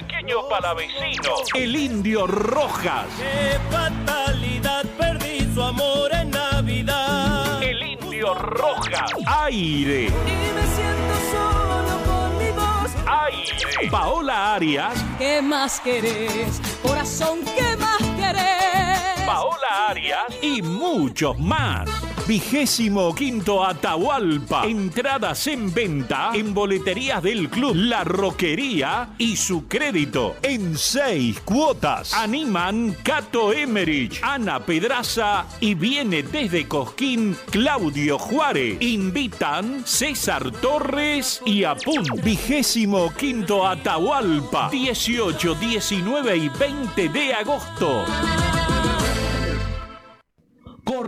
El chaqueño palavecino. El indio Rojas. Qué fatalidad, perdí su amor en Navidad. El indio Rojas. Aire. Y me siento solo con mi voz. Aire. Paola Arias. ¿Qué más querés? Corazón, ¿qué más querés? Paola Arias y muchos más. Vigésimo quinto Atahualpa. Entradas en venta en boleterías del club La Roquería y su crédito en seis cuotas. Animan Cato Emerich, Ana Pedraza y viene desde Cosquín Claudio Juárez. Invitan César Torres y Apun. Vigésimo quinto Atahualpa. 18, 19 y 20 de agosto.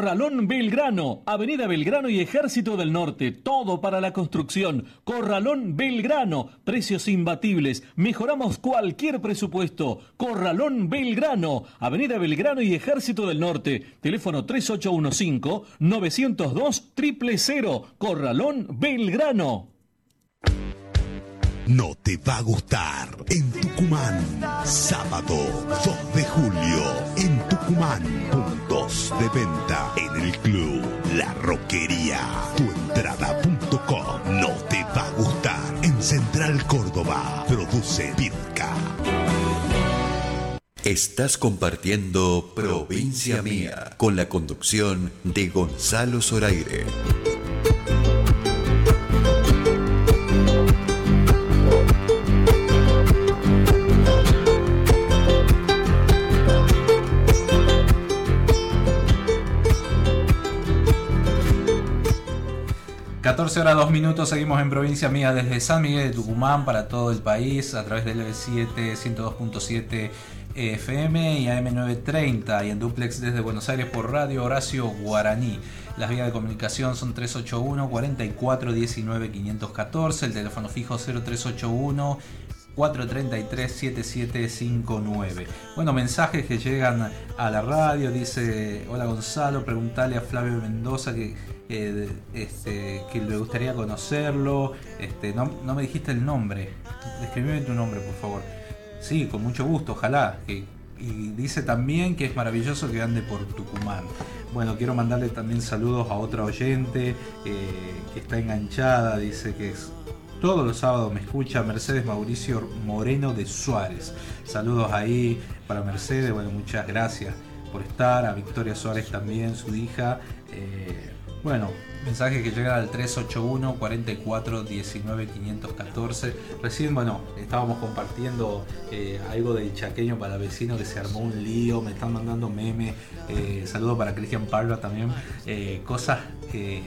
Corralón Belgrano, Avenida Belgrano y Ejército del Norte, todo para la construcción. Corralón Belgrano, precios imbatibles, mejoramos cualquier presupuesto. Corralón Belgrano, Avenida Belgrano y Ejército del Norte, teléfono 3815-902-000, Corralón Belgrano. No te va a gustar. En Tucumán, sábado 2 de julio, en Tucumán, de venta en el club La Roquería. Tuentrada.com. No te va a gustar. En Central Córdoba, produce Pirca. Estás compartiendo Provincia Mía con la conducción de Gonzalo Zoraire. 14 horas 2 minutos, seguimos en provincia mía desde San Miguel de Tucumán para todo el país a través del 7 102.7 FM y AM930 y en duplex desde Buenos Aires por Radio Horacio Guaraní. Las vías de comunicación son 381 44 19 514, el teléfono fijo 0381 433-7759. Bueno, mensajes que llegan a la radio. Dice: Hola Gonzalo, preguntale a Flavio Mendoza que, este, que le gustaría conocerlo. Este, no, me dijiste el nombre. Describime tu nombre, por favor. Sí, con mucho gusto, ojalá. y dice también que es maravilloso que ande por Tucumán. Bueno, quiero mandarle también saludos a otra oyente eh, que está enganchada. Dice que es todos los sábados me escucha Mercedes Mauricio Moreno de Suárez. Saludos ahí para Mercedes, bueno, muchas gracias por estar, a Victoria Suárez también, su hija. Eh, bueno, mensaje que llega al 381 44 19 514. Recién, bueno, estábamos compartiendo eh, algo del chaqueño para vecino que se armó un lío, me están mandando memes. Eh, saludos para Cristian Parva también. cosas que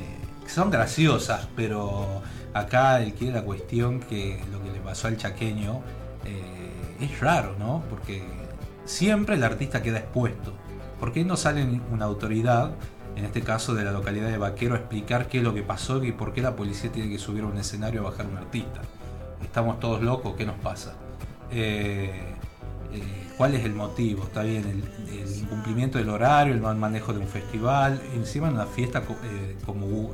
son graciosas, pero acá el que la cuestión que lo que le pasó al chaqueño eh, es raro, ¿no? Porque siempre el artista queda expuesto. ¿Por qué no sale una autoridad, en este caso de la localidad de Vaquero, a explicar qué es lo que pasó y por qué la policía tiene que subir a un escenario a bajar a un artista? ¿Estamos todos locos? ¿Qué nos pasa? Eh, eh, ¿Cuál es el motivo? Está bien, el, incumplimiento del horario, el mal manejo de un festival, encima en una fiesta como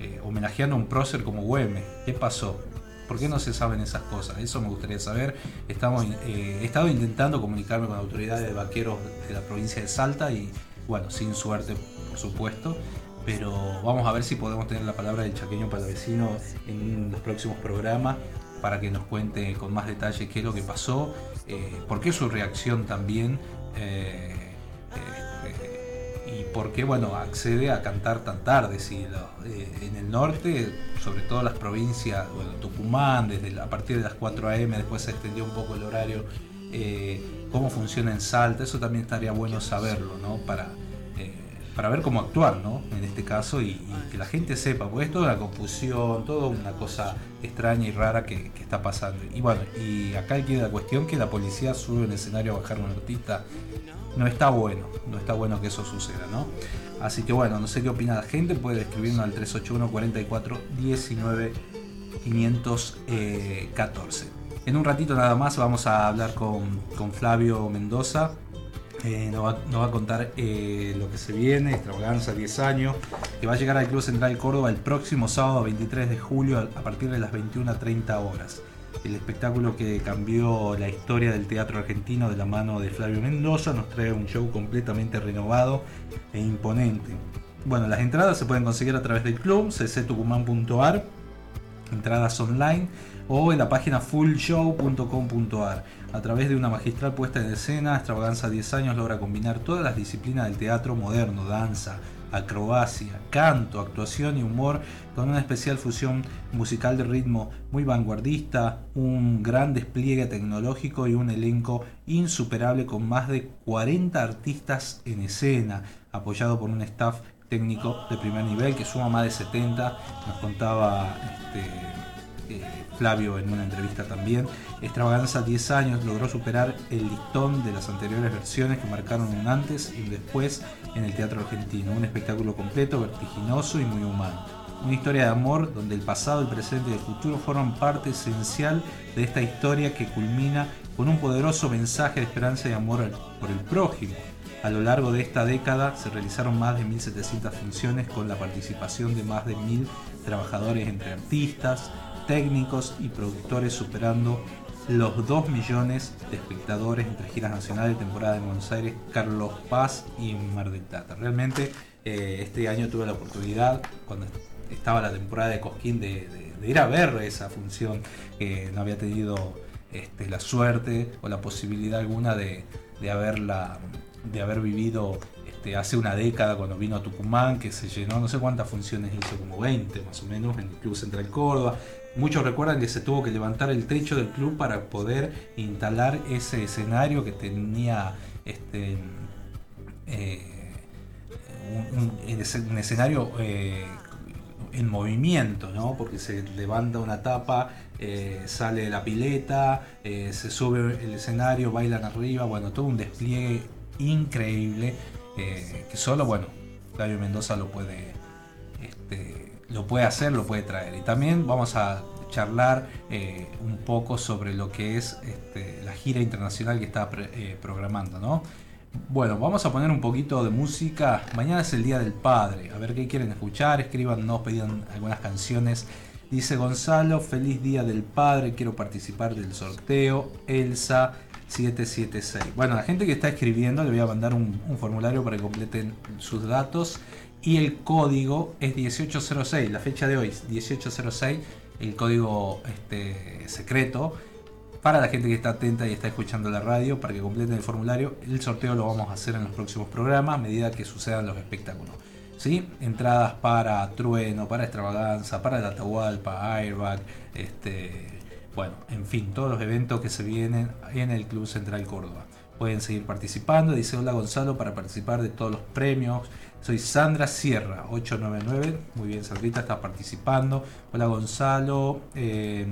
eh, homenajeando a un prócer como Güemes. ¿Qué pasó? ¿Por qué no se saben esas cosas? Eso me gustaría saber. Estamos, eh, he estado intentando comunicarme con autoridades de vaqueros de la provincia de Salta y, bueno, sin suerte, por supuesto. Pero vamos a ver si podemos tener la palabra del chaqueño para vecino en los próximos programas para que nos cuente con más detalle qué es lo que pasó, eh, por qué su reacción también y por qué bueno, accede a cantar tan tarde. Si eh, en el norte, sobre todo las provincias, bueno, Tucumán, desde a partir de las 4 a.m., después se extendió un poco el horario, eh, cómo funciona en Salta, eso también estaría bueno saberlo, ¿no? Para, eh, para ver cómo actuar, ¿no? En este caso, y, que la gente sepa, porque es toda la confusión, toda una cosa extraña y rara que, está pasando. Y bueno, y acá queda la cuestión que la policía sube en escenario a bajar a un artista no está bueno, no está bueno que eso suceda, ¿no? Así que bueno, no sé qué opina la gente, puede escribirnos al 381 44 19 514. En un ratito nada más vamos a hablar con, Flavio Mendoza, eh, nos, va, a contar eh, lo que se viene, extravaganza 10 años, que va a llegar al Club Central Córdoba el próximo sábado 23 de julio a partir de las 21 a 30 horas el espectáculo que cambió la historia del teatro argentino de la mano de Flavio Mendoza, nos trae un show completamente renovado e imponente. Bueno, las entradas se pueden conseguir a través del club, cctucumán.ar, entradas online o en la página fullshow.com.ar. A través de una magistral puesta en escena, Extravaganza 10 años logra combinar todas las disciplinas del teatro moderno, danza, acrobacia, canto, actuación y humor con una especial fusión musical de ritmo muy vanguardista, un gran despliegue tecnológico y un elenco insuperable con más de 40 artistas en escena, apoyado por un staff técnico de primer nivel que suma más de 70, nos contaba este, Flavio en una entrevista también. Extravaganza 10 años logró superar el listón de las anteriores versiones que marcaron un antes y un después en el teatro argentino. Un espectáculo completo, vertiginoso y muy humano. Una historia de amor donde el pasado, el presente y el futuro forman parte esencial de esta historia que culmina con un poderoso mensaje de esperanza y amor por el prójimo. A lo largo de esta década se realizaron más de 1.700 funciones con la participación de más de 1.000 trabajadores entre artistas, técnicos y productores superando los 2 millones de espectadores entre giras nacionales, temporada de Buenos Aires, Carlos Paz y Mar del Plata. Realmente eh, este año tuve la oportunidad, cuando estaba la temporada de Cosquín, de, ir a ver esa función, que no había tenido este, la suerte o la posibilidad alguna de, haberla, de haber vivido este, hace una década cuando vino a Tucumán, que se llenó, no sé cuántas funciones hizo, como 20 más o menos, en el Club Central Córdoba. Muchos recuerdan que se tuvo que levantar el techo del club para poder instalar ese escenario que tenía este, eh, un, escenario eh, en movimiento, ¿no? Porque se levanta una tapa, eh, sale la pileta, se sube el escenario, bailan arriba, bueno, todo un despliegue increíble que solo, bueno, Flavio Mendoza lo puede, este, lo puede hacer, lo puede traer. Y también vamos a charlar un poco sobre lo que es este, la gira internacional que está programando, ¿no? Bueno, vamos a poner un poquito de música. Mañana es el Día del Padre. A ver qué quieren escuchar. Escríbanos, pidan algunas canciones. Dice Gonzalo, feliz Día del Padre. Quiero participar del sorteo. Elsa 776. Bueno, la gente que está escribiendo le voy a mandar un, formulario para que completen sus datos. Y el código es 1806. La fecha de hoy es 1806. El código este, secreto para la gente que está atenta y está escuchando la radio, para que completen el formulario, el sorteo lo vamos a hacer en los próximos programas a medida que sucedan los espectáculos. ¿Sí? Entradas para Trueno, para Extravaganza, para el Atahualpa, Airbag, este, bueno, en fin, todos los eventos que se vienen en el Club Central Córdoba. Pueden seguir participando. Dice hola Gonzalo para participar de todos los premios. Soy Sandra Sierra, 899. Muy bien, Sandrita está participando. Hola Gonzalo. Eh,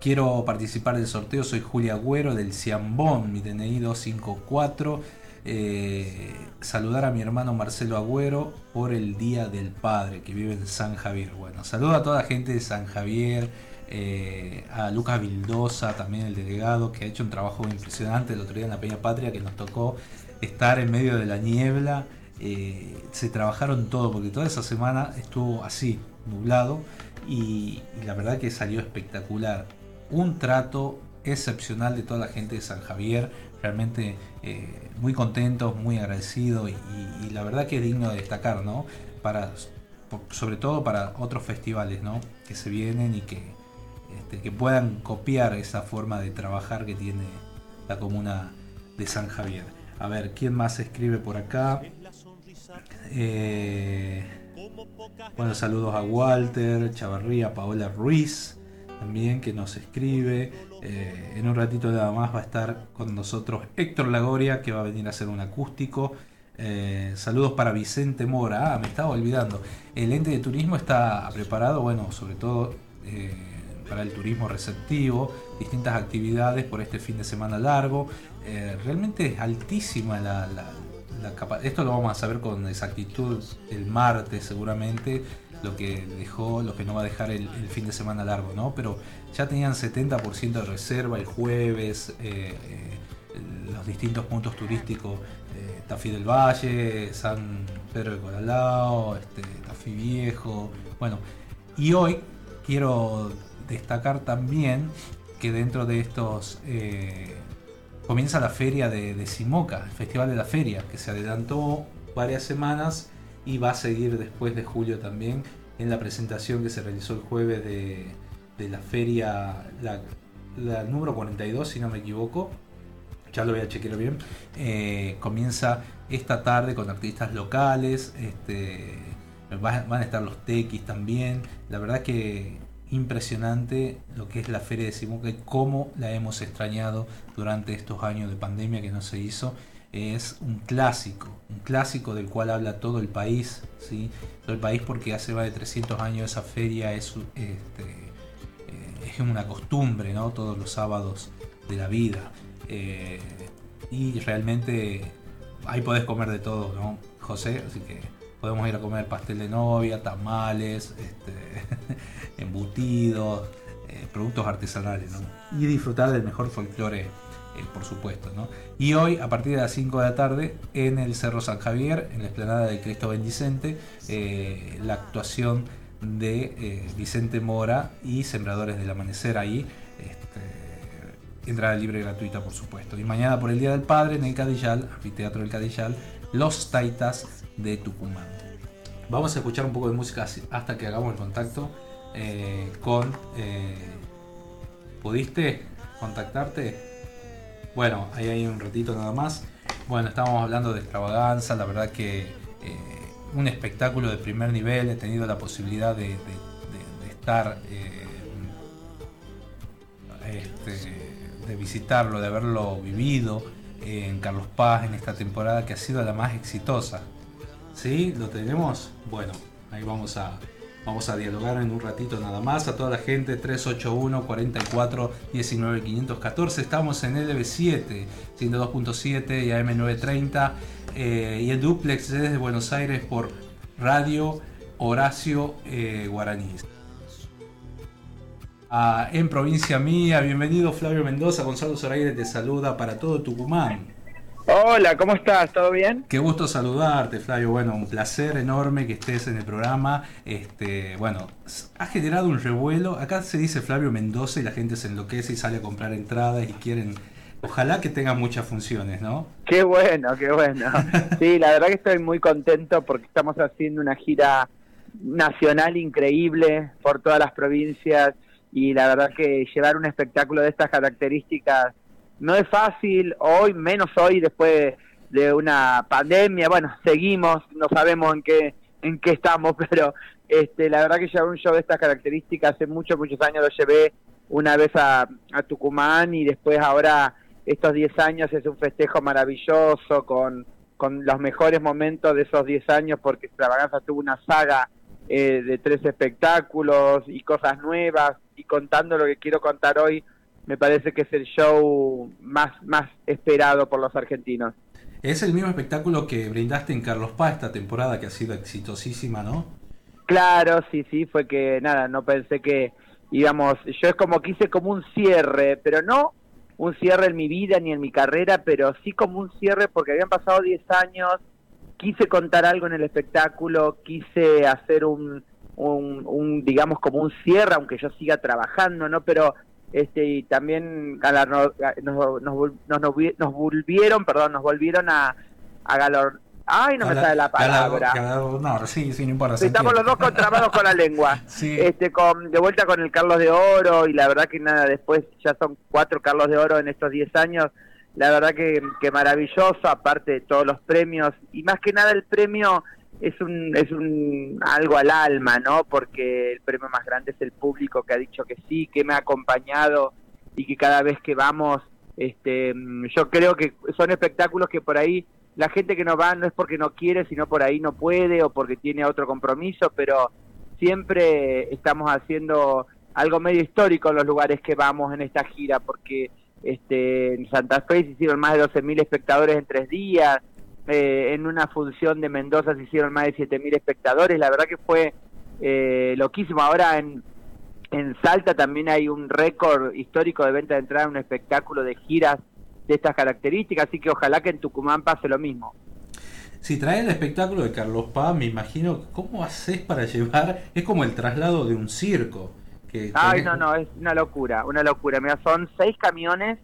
Quiero participar del sorteo, soy Julia Agüero del Ciambón, mi DNI 254. Eh, saludar a mi hermano Marcelo Agüero por el Día del Padre que vive en San Javier. Bueno, saludo a toda la gente de San Javier, eh, a Lucas Vildosa, también el delegado, que ha hecho un trabajo impresionante el otro día en la Peña Patria, que nos tocó estar en medio de la niebla. Eh, se trabajaron todo, porque toda esa semana estuvo así, nublado, y la verdad que salió espectacular un trato excepcional de toda la gente de San Javier, realmente eh, muy contentos, muy agradecidos y, la verdad que es digno de destacar, ¿no? Para, sobre todo para otros festivales, ¿no? Que se vienen y que, este, que puedan copiar esa forma de trabajar que tiene la comuna de San Javier. A ver, ¿quién más escribe por acá? Eh, bueno, saludos a Walter, Chavarría, Paola Ruiz también que nos escribe. Eh, en un ratito nada más va a estar con nosotros Héctor Lagoria, que va a venir a hacer un acústico. Eh, saludos para Vicente Mora. Ah, me estaba olvidando. El ente de turismo está preparado, bueno, sobre todo eh, para el turismo receptivo, distintas actividades por este fin de semana largo. realmente es altísima la, la Esto lo vamos a saber con exactitud el martes seguramente lo que dejó, lo que no va a dejar el, fin de semana largo, ¿no? Pero ya tenían 70% de reserva el jueves, eh, eh, los distintos puntos turísticos, eh, Tafí del Valle, San Pedro de Coralao, este, Tafí Viejo, bueno, y hoy quiero destacar también que dentro de estos comienza la feria de, de Simoca, el Festival de la Feria, que se adelantó varias semanas y va a seguir después de julio también en la presentación que se realizó el jueves de, la feria, la, número 42 si no me equivoco, ya lo voy a chequear bien, eh, comienza esta tarde con artistas locales, este, van, a estar los tequis también, la verdad que impresionante lo que es la feria de Simoca y cómo la hemos extrañado durante estos años de pandemia que no se hizo es un clásico, un clásico del cual habla todo el país, ¿sí? todo el país porque hace más de 300 años esa feria es, este, eh, es una costumbre, ¿no? todos los sábados de la vida. Eh, y realmente ahí podés comer de todo, ¿no? José, así que podemos ir a comer pastel de novia, tamales, este, embutidos, eh, productos artesanales, y disfrutar del mejor folclore eh, por supuesto. Y hoy, a partir de las 5 de la tarde, en el Cerro San Javier, en la explanada de Cristo Bendicente, eh, la actuación de Vicente Mora y Sembradores del Amanecer ahí. Este, entrada libre y gratuita, por supuesto. Y mañana, por el Día del Padre, en el Cadillal, Anfiteatro del Cadillal, Los Taitas de Tucumán. Vamos a escuchar un poco de música hasta que hagamos el contacto con... ¿Pudiste contactarte? Bueno, ahí hay un ratito nada más. Bueno, estábamos hablando de extravaganza, la verdad que eh, un espectáculo de primer nivel, he tenido la posibilidad de, estar, eh, este, de visitarlo, de haberlo vivido en Carlos Paz en esta temporada que ha sido la más exitosa. ¿Sí? ¿Lo tenemos? Bueno, ahí vamos a, dialogar en un ratito nada más. A toda la gente, 381 44 19 514. Estamos en LB7, 102.7 y AM930. Eh, y el duplex desde Buenos Aires por Radio Horacio eh, Guaraní. Ah, en provincia mía, bienvenido Flavio Mendoza, Gonzalo Zoraire te saluda para todo Tucumán. Hola, ¿cómo estás? ¿Todo bien? Qué gusto saludarte, Flavio. Bueno, un placer enorme que estés en el programa. Este, bueno, ha generado un revuelo. Acá se dice Flavio Mendoza y la gente se enloquece y sale a comprar entradas y quieren. Ojalá que tenga muchas funciones, ¿no? Qué bueno, qué bueno. Sí, la verdad que estoy muy contento porque estamos haciendo una gira nacional increíble por todas las provincias y la verdad que llevar un espectáculo de estas características no es fácil, hoy, menos hoy, después de una pandemia, bueno, seguimos, no sabemos en qué, en qué estamos, pero este, la verdad que llevar un show de estas características hace muchos, muchos años lo llevé una vez a, Tucumán y después ahora estos 10 años es un festejo maravilloso con, con los mejores momentos de esos 10 años porque Extravaganza tuvo una saga eh, de tres espectáculos y cosas nuevas y contando lo que quiero contar hoy me parece que es el show más, más esperado por los argentinos. Es el mismo espectáculo que brindaste en Carlos Paz esta temporada que ha sido exitosísima, ¿no? Claro, sí, sí, fue que nada, no pensé que íbamos, yo es como que hice como un cierre, pero no un cierre en mi vida ni en mi carrera, pero sí como un cierre porque habían pasado 10 años, quise contar algo en el espectáculo, quise hacer un, un, un digamos como un cierre, aunque yo siga trabajando, ¿no? Pero este y también nos, nos, nos, volvieron, perdón, nos volvieron a, a galor, Ay, no me sale la palabra. sí, sí, no importa. Estamos los dos contrabados con la lengua. Este, con, de vuelta con el Carlos de Oro y la verdad que nada, después ya son cuatro Carlos de Oro en estos diez años. La verdad que, que maravilloso, aparte de todos los premios y más que nada el premio es un es un algo al alma, ¿no? Porque el premio más grande es el público que ha dicho que sí, que me ha acompañado y que cada vez que vamos, este, yo creo que son espectáculos que por ahí la gente que no va no es porque no quiere, sino por ahí no puede o porque tiene otro compromiso, pero siempre estamos haciendo algo medio histórico en los lugares que vamos en esta gira, porque este, en Santa Fe se hicieron más de 12.000 espectadores en tres días, eh, en una función de Mendoza se hicieron más de 7.000 espectadores, la verdad que fue eh, loquísimo. Ahora en, en Salta también hay un récord histórico de venta de entrada en un espectáculo de giras de estas características, así que ojalá que en Tucumán pase lo mismo. Si traes el espectáculo de Carlos Paz, me imagino, ¿cómo haces para llevar? Es como el traslado de un circo. Que Ay, no, no, es una locura, una locura. Mira, son seis camiones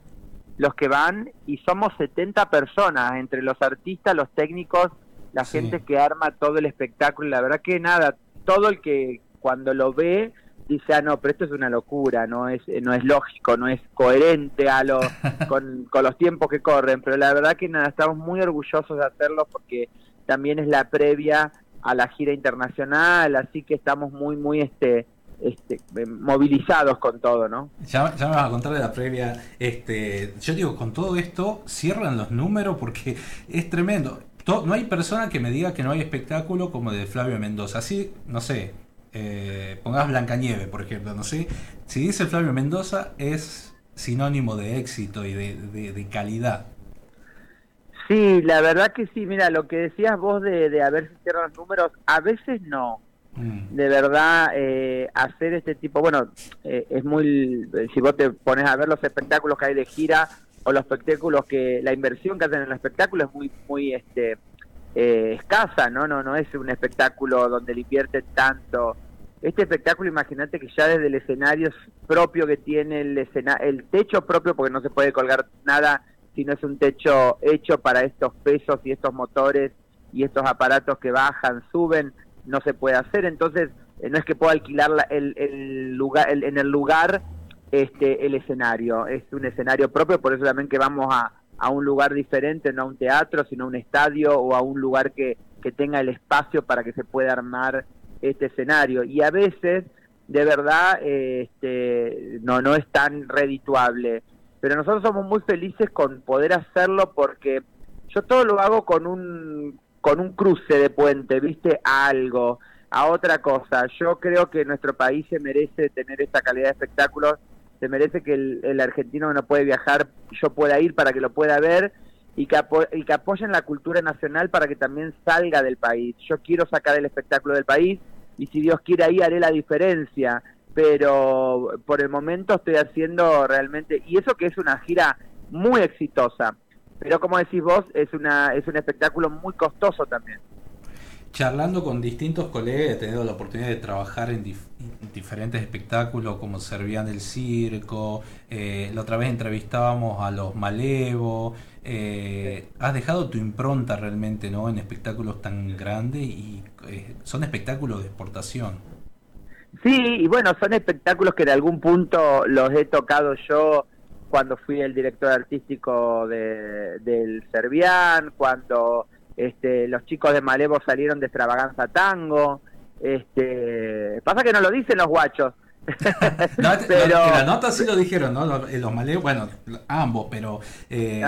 los que van y somos 70 personas, entre los artistas, los técnicos, la gente que arma todo el espectáculo. La verdad que nada, todo el que cuando lo ve dice, ah, no, pero esto es una locura, no es, no es lógico, no es coherente a lo, con, con los tiempos que corren. Pero la verdad que nada, estamos muy orgullosos de hacerlo porque también es la previa a la gira internacional, así que estamos muy, muy este este, movilizados con todo, ¿no? Ya, ya, me vas a contar de la previa. Este, yo digo, con todo esto cierran los números porque es tremendo. no hay persona que me diga que no hay espectáculo como de Flavio Mendoza. Así, no sé, eh, pongas Blancanieve, por ejemplo, no sé. Si dice Flavio Mendoza es sinónimo de éxito y de, de, calidad. Sí, la verdad que sí. Mira, lo que decías vos de, de a ver si cierran los números, a veces no de verdad eh, hacer este tipo, bueno, eh, es muy, si vos te pones a ver los espectáculos que hay de gira o los espectáculos que, la inversión que hacen en el espectáculo es muy, muy este eh, escasa, ¿no? No, no es un espectáculo donde le invierten tanto. Este espectáculo, imagínate que ya desde el escenario propio que tiene el escena, el techo propio, porque no se puede colgar nada si no es un techo hecho para estos pesos y estos motores y estos aparatos que bajan, suben, no se puede hacer, entonces eh, no es que pueda alquilar el, el lugar, en el lugar este el escenario, es un escenario propio, por eso también que vamos a, a un lugar diferente, no a un teatro, sino a un estadio o a un lugar que, que tenga el espacio para que se pueda armar este escenario. Y a veces, de verdad, este, no, no es tan redituable. Pero nosotros somos muy felices con poder hacerlo porque yo todo lo hago con un con un cruce de puente, ¿viste? Algo. a otra cosa. Yo creo que nuestro país se merece tener esta calidad de espectáculos, se merece que el, argentino no puede viajar, yo pueda ir para que lo pueda ver y que, y que apoyen la cultura nacional para que también salga del país. Yo quiero sacar el espectáculo del país y si Dios quiere ahí haré la diferencia, pero por el momento estoy haciendo realmente, y eso que es una gira muy exitosa, pero como decís vos, es, una, es un espectáculo muy costoso también. Charlando con distintos colegas, he tenido la oportunidad de trabajar en, dif- en diferentes espectáculos como Servían el Circo, eh, la otra vez entrevistábamos a los Malevo, eh, has dejado tu impronta realmente ¿no? en espectáculos tan grandes y eh, son espectáculos de exportación. Sí, y bueno, son espectáculos que en algún punto los he tocado yo cuando fui el director artístico de, del Servián, cuando este, los chicos de Malevo salieron de Extravaganza Tango. Este, pasa que no lo dicen los guachos. No, Pero- en la nota sí lo dijeron, ¿no? Los, eh, los Malevo, bueno, ambos, pero eh,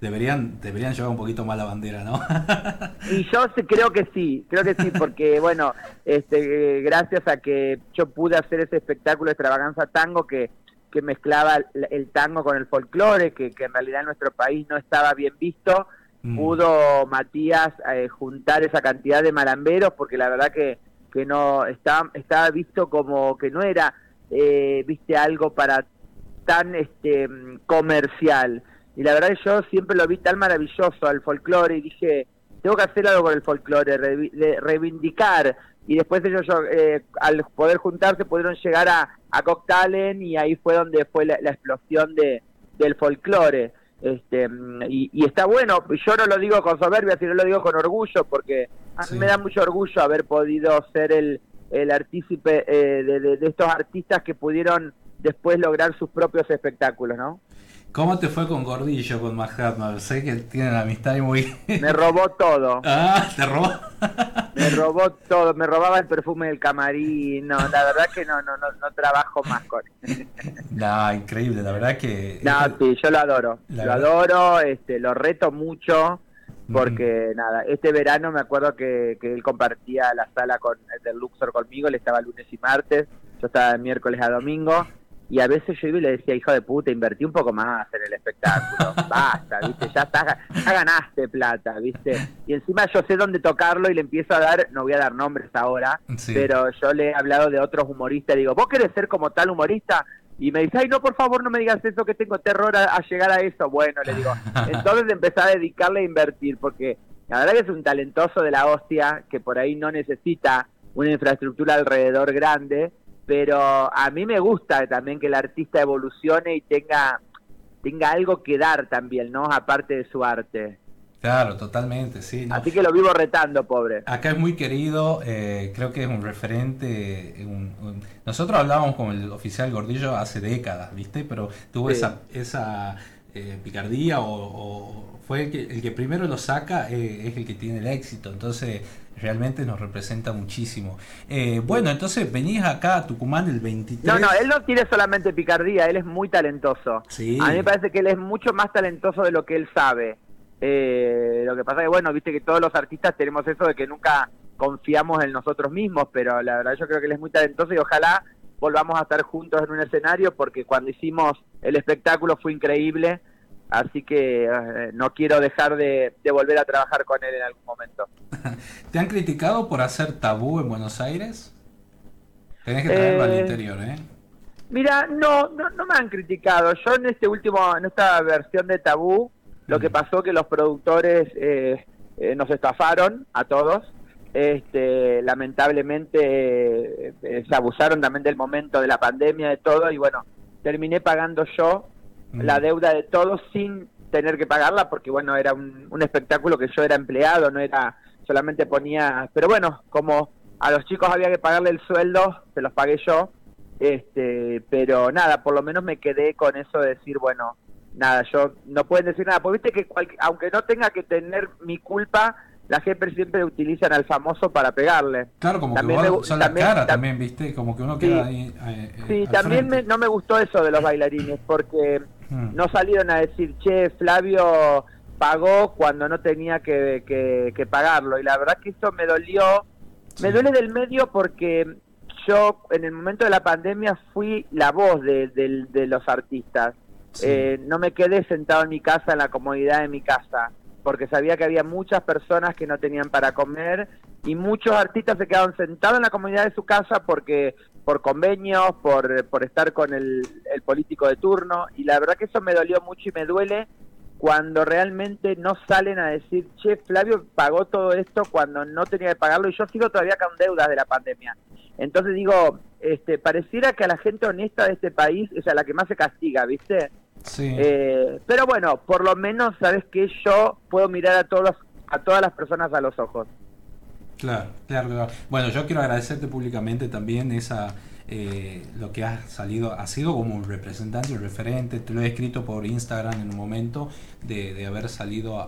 deberían, deberían llevar un poquito más la bandera, ¿no? Y yo creo que sí, creo que sí, porque bueno, este, eh, gracias a que yo pude hacer ese espectáculo de extravaganza tango que, que mezclaba el, el tango con el folclore, que, que en realidad en nuestro país no estaba bien visto, pudo Matías eh, juntar esa cantidad de malamberos, porque la verdad que, que no estaba, estaba visto como que no era, eh, viste, algo para tan este mm, comercial. Y la verdad que yo siempre lo vi tan maravilloso al folclore y dije, tengo que hacer algo con el folclore, de- reivindicar. Y después ellos, eh, al poder juntarse, pudieron llegar a, a Coctalen y ahí fue donde fue la, la explosión de, del folclore. Este, y, y está bueno, yo no lo digo con soberbia, sino lo digo con orgullo, porque a mí me da mucho orgullo haber podido ser el, el artícipe eh, de, de- de estos artistas que pudieron después lograr sus propios espectáculos, ¿no? ¿Cómo te fue con Gordillo, con Mahatma? Sé que tienen amistad y muy... Me robó todo. Ah, te robó. Me robó todo, me robaba el perfume del camarín, no, la verdad que no, no, no, no trabajo más con él. No, increíble, la verdad que... No, sí, yo lo adoro, La lo verdad- adoro, este, lo reto mucho, porque nada, este verano me acuerdo que, que él compartía la sala con el del Luxor conmigo, él estaba lunes y martes, yo estaba de miércoles a domingo, y a veces yo iba y le decía, hijo de puta, invertí un poco más en el espectáculo, basta, viste, ya, está, ya ganaste plata, viste, y encima yo sé dónde tocarlo y le empiezo a dar, no voy a dar nombres ahora, Sí. pero yo le he hablado de otros humoristas, digo, ¿vos querés ser como tal humorista? Y me dice, ay, no, por favor, no me digas eso, que tengo terror a, a llegar a eso. Bueno, le digo, entonces empecé a dedicarle a invertir, porque la verdad que es un talentoso de la hostia, que por ahí no necesita una infraestructura alrededor grande, pero a mí me gusta también que el artista evolucione y tenga, tenga algo que dar también, ¿no? Aparte de su arte. Claro, totalmente, sí. no. Así que lo vivo retando, pobre. Acá es muy querido, eh, creo que es un referente. un- un- Nosotros hablábamos con el oficial Gordillo hace décadas, ¿viste? Pero tuvo Sí. esa, esa eh, picardía o, o fue el que, el que primero lo saca, eh, es el que tiene el éxito. Entonces, realmente nos representa muchísimo. Eh, bueno, entonces venís acá a Tucumán el 23. No, no, él no tiene solamente picardía, él es muy talentoso. Sí. A mí me parece que él es mucho más talentoso de lo que él sabe. Eh, lo que pasa que, bueno, viste que todos los artistas tenemos eso de que nunca confiamos en nosotros mismos, pero la verdad yo creo que él es muy talentoso y ojalá volvamos a estar juntos en un escenario porque cuando hicimos el espectáculo fue increíble, así que eh, no quiero dejar de, de volver a trabajar con él en algún momento. ¿Te han criticado por hacer tabú en Buenos Aires? Tenés que traerlo al Eh, interior, ¿eh? Mira, no, no, no me han criticado. Yo en este último, en esta versión de Tabú, lo que pasó que los productores eh, eh, nos estafaron a todos. Este, lamentablemente eh, se abusaron también del momento de la pandemia, de todo, y bueno, terminé pagando yo la deuda de todos sin tener que pagarla, porque bueno, era un, un espectáculo que yo era empleado, no era, solamente ponía, pero bueno, como a los chicos había que pagarle el sueldo, se los pagué yo, este, pero nada, por lo menos me quedé con eso de decir, bueno, nada, yo no pueden decir nada, porque viste que cual- aunque no tenga que tener mi culpa, la gente siempre utilizan al famoso para pegarle. Claro, como También que son la cara tam- también, ¿viste? Como que uno Sí. queda ahí. eh, eh, Sí, también me- no me gustó eso de los bailarines, porque Mm. no salieron a decir, che, Flavio pagó cuando no tenía que, que- que pagarlo. Y la verdad que eso me dolió Me duele del medio porque yo en el momento de la pandemia fui la voz de, de- de los artistas. Eh, no me quedé sentado en mi casa, en la comodidad de mi casa, porque sabía que había muchas personas que no tenían para comer y muchos artistas se quedaron sentados en la comodidad de su casa porque por convenios, por, por estar con el, el político de turno y la verdad que eso me dolió mucho y me duele cuando realmente no salen a decir, che, Flavio pagó todo esto cuando no tenía que pagarlo y yo sigo todavía con deudas de la pandemia. Entonces digo, este, pareciera que a la gente honesta de este país es a la que más se castiga, ¿viste? Sí. Eh, pero bueno, por lo menos sabes que yo puedo mirar a todos a todas las personas a los ojos. Claro, claro, claro. Bueno, yo quiero agradecerte públicamente también esa eh, lo que has salido, ha sido como un representante, un referente, te lo he escrito por Instagram en un momento de, de haber salido a,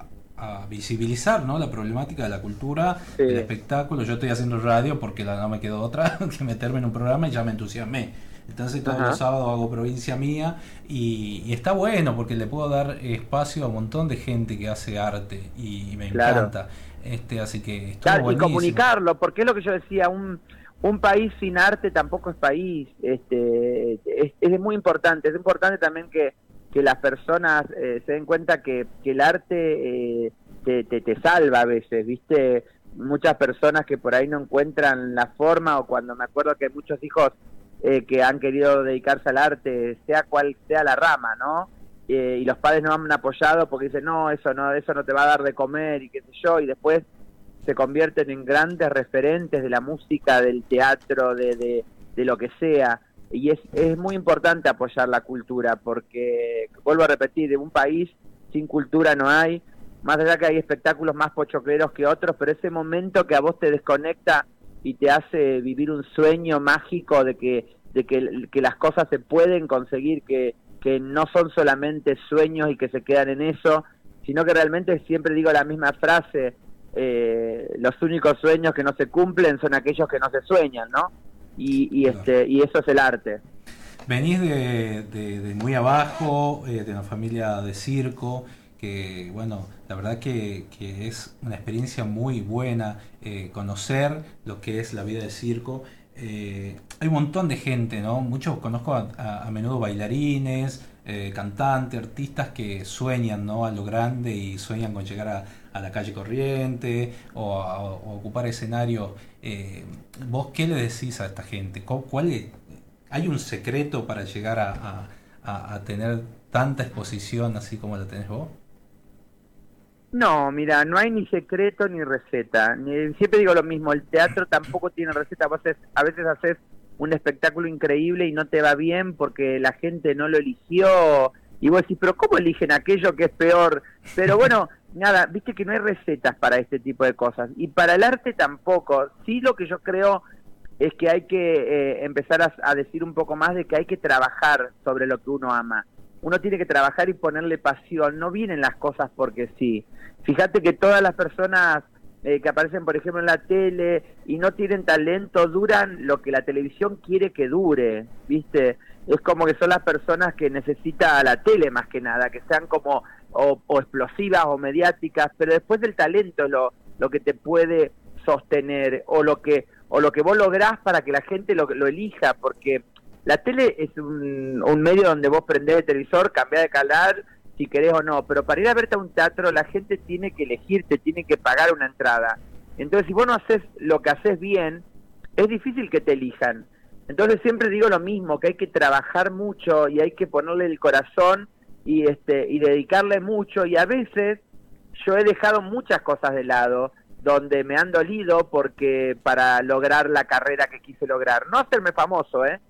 a- a visibilizar ¿no? la problemática de la cultura, del espectáculo. Yo estoy haciendo radio porque la, no me quedó otra que meterme en un programa y ya me entusiasmé. Entonces todos Ajá. los sábados hago provincia mía y, y está bueno porque le puedo dar espacio a un montón de gente que hace arte y, y me Claro. encanta. Este, así que Claro, y comunicarlo, porque es lo que yo decía, un, un país sin arte tampoco es país. Este, es, es muy importante, es importante también que, que las personas eh, se den cuenta que, que el arte eh, te, te, te salva a veces, ¿viste? Muchas personas que por ahí no encuentran la forma, o cuando me acuerdo que hay muchos hijos eh, que han querido dedicarse al arte, sea cual sea la rama, ¿no? Eh, y los padres no han apoyado porque dicen, no, eso no, eso no te va a dar de comer y qué sé yo, y después se convierten en grandes referentes de la música, del teatro, de, de, de lo que sea. Y es, es muy importante apoyar la cultura, porque, vuelvo a repetir, en un país sin cultura no hay, más allá que hay espectáculos más pochocleros que otros, pero ese momento que a vos te desconecta y te hace vivir un sueño mágico de que, de que, que las cosas se pueden conseguir, que, que no son solamente sueños y que se quedan en eso, sino que realmente siempre digo la misma frase, eh, los únicos sueños que no se cumplen son aquellos que no se sueñan, ¿no? Y, y este y eso es el arte. Venís de, de- de muy abajo, eh, de una familia de circo, que bueno, la verdad que, que es una experiencia muy buena eh, conocer lo que es la vida de circo. Eh, hay un montón de gente, ¿no? Muchos conozco a, menudo bailarines, eh, cantantes, artistas que sueñan, ¿no? A lo grande y sueñan con llegar a, la calle corriente o ocupar escenarios. Eh, ¿Vos qué le decís a esta gente? ¿Cu- ¿Cuál es- ¿Hay un secreto para llegar a tener tanta exposición así como la tenés vos? No, mira, no hay ni secreto ni receta. Ni- siempre digo lo mismo, el teatro tampoco tiene receta. Vos haces- a veces haces un espectáculo increíble y no te va bien porque la gente no lo eligió. Y vos decís, pero ¿cómo eligen aquello que es peor? Pero bueno, nada, viste que no hay recetas para este tipo de cosas. Y para el arte tampoco. Sí lo que yo creo es que hay que eh, empezar a, a decir un poco más de que hay que trabajar sobre lo que uno ama. Uno tiene que trabajar y ponerle pasión. No vienen las cosas porque sí. Fíjate que todas las personas eh, que aparecen, por ejemplo, en la tele y no tienen talento duran lo que la televisión quiere que dure, ¿viste? Es como que son las personas que necesita la tele más que nada, que sean como o, explosivas o mediáticas, pero después del talento lo, lo que te puede sostener o lo que o lo que vos lográs para que la gente lo, lo elija, porque la tele es un, un medio donde vos prendés el televisor, cambiás de canal si querés o no, pero para ir a verte a un teatro la gente tiene que elegirte, tiene que pagar una entrada. Entonces, si vos no haces lo que haces bien, es difícil que te elijan. Entonces siempre digo lo mismo, que hay que trabajar mucho y hay que ponerle el corazón y este y dedicarle mucho y a veces yo he dejado muchas cosas de lado donde me han dolido porque para lograr la carrera que quise lograr, no hacerme famoso, ¿eh?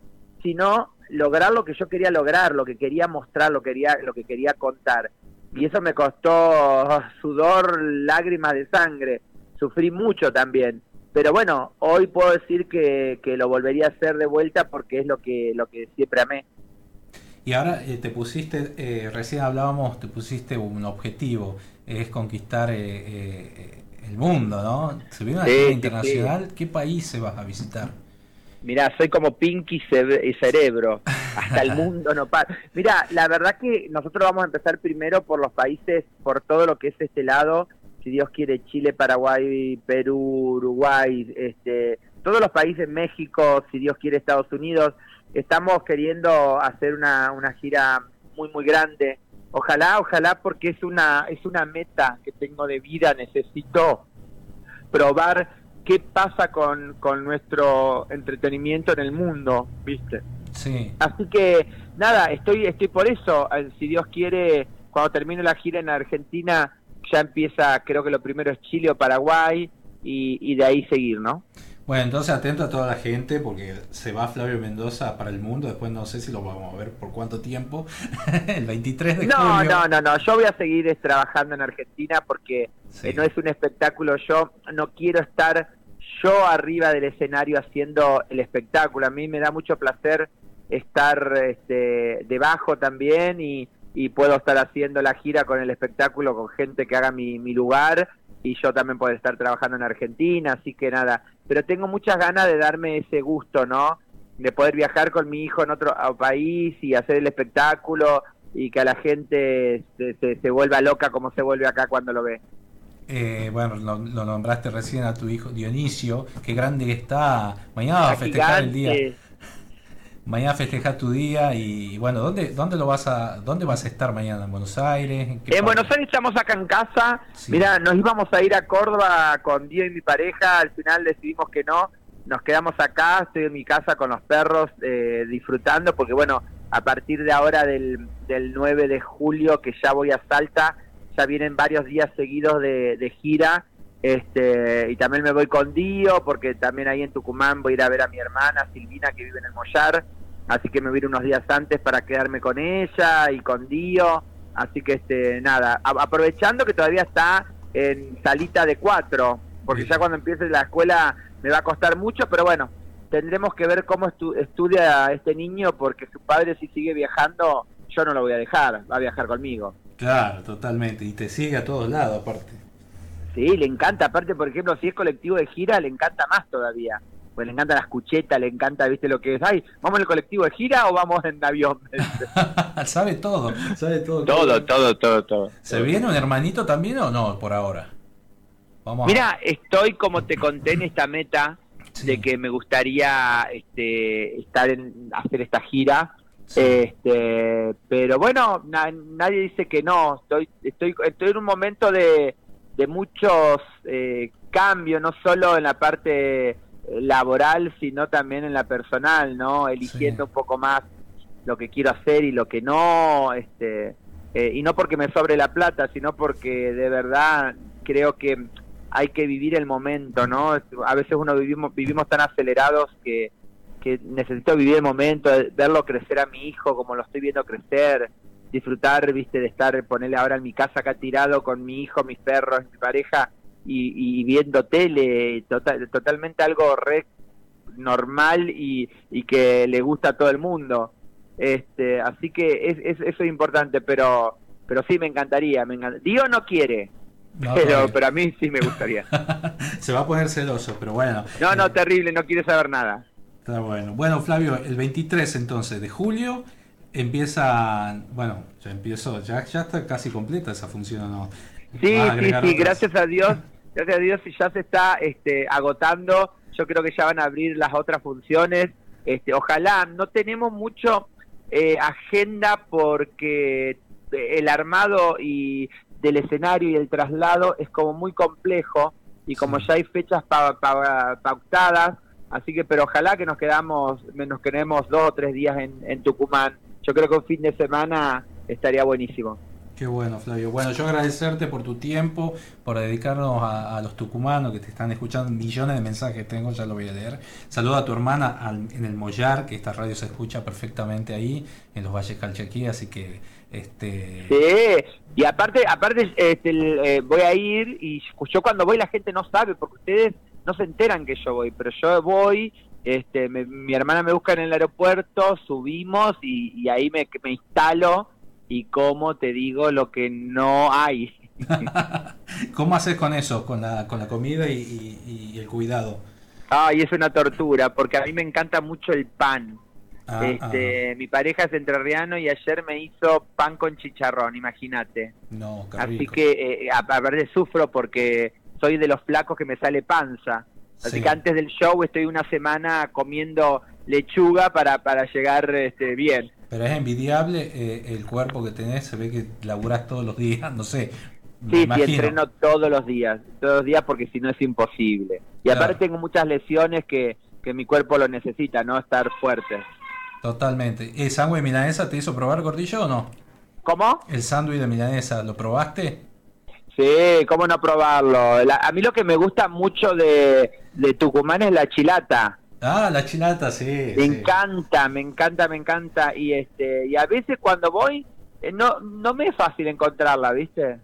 sino lograr lo que yo quería lograr, lo que quería mostrar, lo que quería, lo que quería contar. Y eso me costó sudor, lágrimas de sangre, sufrí mucho también. Pero bueno, hoy puedo decir que, que lo volvería a hacer de vuelta porque es lo que, lo que siempre amé. Y ahora eh, te pusiste, eh, recién hablábamos, te pusiste un objetivo, es conquistar eh, eh, el mundo, ¿no? Se viene una Sí, gira sí, internacional, ¿qué países vas a visitar? Mirá, soy como Pinky y Cerebro. Hasta el mundo no para. Mirá, la verdad que nosotros vamos a empezar primero por los países, por todo lo que es este lado. si Dios quiere, Chile, Paraguay, Perú, Uruguay, este, todos los países, México, si Dios quiere, Estados Unidos. Estamos queriendo hacer una, una gira muy, muy grande. Ojalá, ojalá, porque es una, es una meta que tengo de vida. Necesito probar qué pasa con, con nuestro entretenimiento en el mundo, ¿viste? Sí. Así que nada, estoy estoy por eso, si Dios quiere, cuando termine la gira en Argentina, ya empieza, creo que lo primero es Chile o Paraguay y, y de ahí seguir, ¿no? Bueno, entonces atento a toda la gente porque se va Flavio Mendoza para el mundo. Después no sé si lo vamos a ver por cuánto tiempo. el 23 de No, julio. no, no, no, yo voy a seguir eh, trabajando en Argentina porque Sí. eh, no es un espectáculo, yo no quiero estar yo arriba del escenario haciendo el espectáculo, a mí me da mucho placer estar este, debajo también y, y puedo estar haciendo la gira con el espectáculo con gente que haga mi, mi lugar y yo también puedo estar trabajando en Argentina, así que nada, pero tengo muchas ganas de darme ese gusto, ¿no? De poder viajar con mi hijo en otro país y hacer el espectáculo y que a la gente se, se, se vuelva loca como se vuelve acá cuando lo ve. Eh, bueno, lo, lo nombraste recién a tu hijo Dionisio. Qué grande que está. Mañana va a festejar el día. Mañana festejar tu día y bueno, ¿dónde, dónde lo vas a, dónde vas a estar mañana? ¿En Buenos Aires? ¿En? Buenos Aires estamos acá en casa. Mira, nos íbamos a ir a Córdoba con Dio y mi pareja. Al final decidimos que no. Nos quedamos acá. Estoy en mi casa con los perros eh, disfrutando porque, bueno, a partir de ahora del, del 9 de julio, que ya voy a Salta, ya vienen varios días seguidos de, de gira. Este, y también me voy con Dio porque también ahí en Tucumán voy a ir a ver a mi hermana Silvina que vive en el Mollar. Así que me voy a ir unos días antes para quedarme con ella y con Dio. Así que este nada, a- aprovechando que todavía está en salita de cuatro, porque ya cuando empiece la escuela me va a costar mucho, pero bueno, tendremos que ver cómo estu- estudia este niño, porque su padre si sigue viajando, yo no lo voy a dejar, va a viajar conmigo. Claro, totalmente. Y te sigue a todos lados aparte. Sí, le encanta, aparte, por ejemplo, si es colectivo de gira, le encanta más todavía. Pues le encanta las cuchetas, le encanta, viste lo que es. Ay, ¿vamos en el colectivo de gira o vamos en avión? sabe todo, sabe todo. todo, todo, todo, todo. ¿Se viene un hermanito también o no por ahora? Vamos a- Mira, estoy como te conté en esta meta de que me gustaría este, estar en hacer esta gira. Este, pero bueno, na- nadie dice que no. Estoy, estoy, estoy en un momento de, de muchos eh, cambios, no solo en la parte eh, laboral, sino también en la personal, ¿no? Eligiendo un poco más lo que quiero hacer y lo que no, este, eh, y no porque me sobre la plata, sino porque de verdad creo que hay que vivir el momento, ¿no? A veces uno vivimos vivimos tan acelerados que, que necesito vivir el momento, verlo crecer a mi hijo como lo estoy viendo crecer, disfrutar, viste, de estar, ponerle ahora en mi casa acá tirado con mi hijo, mis perros, mi pareja y, y viendo tele, total, totalmente algo re normal y, y que le gusta a todo el mundo. Este, así que es, es- eso es importante, pero pero sí me encantaría, me encanta- Dios no quiere, No, pero pero a mí sí me gustaría. Se va a poner celoso, pero bueno. No, no, terrible, no quiere saber nada. Está bueno. Bueno, Flavio, el 23 entonces de julio empieza, bueno, ya empezó, ya, ya está casi completa esa función o no. Sí, ¿Vas a sí, sí, gracias a Dios, gracias a Dios y ya se está este, agotando. Yo creo que ya van a abrir las otras funciones. Este, ojalá, no tenemos mucho eh, agenda porque el armado y del escenario y el traslado es como muy complejo y como ya hay fechas pa- pa- pautadas, así que pero ojalá que nos quedamos, nos quedemos dos o tres días en, en Tucumán. Yo creo que un fin de semana estaría buenísimo. Qué bueno, Flavio. Bueno, yo agradecerte por tu tiempo, por dedicarnos a, a los tucumanos que te están escuchando. Millones de mensajes tengo, ya lo voy a leer. Saluda a tu hermana al- en el Mollar, que esta radio se escucha perfectamente ahí, en los Valles Calchaquí, así que este Sí, y aparte, aparte este, el, eh, voy a ir y yo cuando voy la gente no sabe, porque ustedes no se enteran que yo voy, pero yo voy, este, me- mi hermana me busca en el aeropuerto, subimos y, y ahí me, me instalo y como te digo lo que no hay. ¿Cómo haces con eso? Con la, con la comida y, y- y el cuidado. Ay, es una tortura, porque a mí me encanta mucho el pan. Ah, este, Mi pareja es entrerriano y ayer me hizo pan con chicharrón, imagínate. No, qué Así rico. que eh, a, a ver, sufro porque soy de los flacos que me sale panza. Así Sí. que antes del show estoy una semana comiendo lechuga para, para llegar este, bien. Pero es envidiable eh, el cuerpo que tenés, se ve que laburás todos los días, no sé. Sí, sí, entreno todos los días, todos los días porque si no es imposible. Y Claro. aparte tengo muchas lesiones que, que mi cuerpo lo necesita, ¿no? Estar fuerte. Totalmente. ¿El sándwich de milanesa te hizo probar, Gordillo, o no? ¿Cómo? ¿El sándwich de milanesa lo probaste? Sí, ¿cómo no probarlo? La- a mí lo que me gusta mucho de, de Tucumán es la chilata. Ah, la chilata, sí. Me sí. encanta, me encanta, me encanta. Y este y a veces cuando voy, eh, no, no me es fácil encontrarla, ¿viste?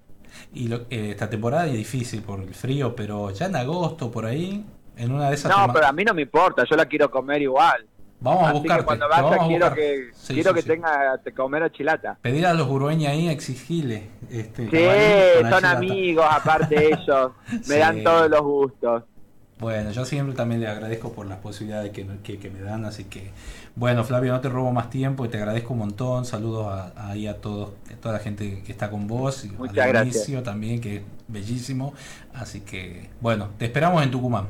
Y lo- eh, esta temporada es difícil por el frío, pero ya en agosto, por ahí, en una de esas... No, pero a mí no me importa, yo la quiero comer igual. Vamos a que cuando te vaya vamos a quiero buscar. que Sí, quiero sí, que sí. tenga te comer a chilata. Pedir a los urueños ahí, exigirle. Este, Sí, son amigos, aparte ellos, me dan todos los gustos. Bueno, yo siempre también le agradezco por las posibilidades que, que, que me dan, así que bueno, Flavio, no te robo más tiempo y te agradezco un montón. Saludos a, ahí a todos, a toda la gente que está con vos y Muchas a gracias. También, que es bellísimo. Así que bueno, te esperamos en Tucumán.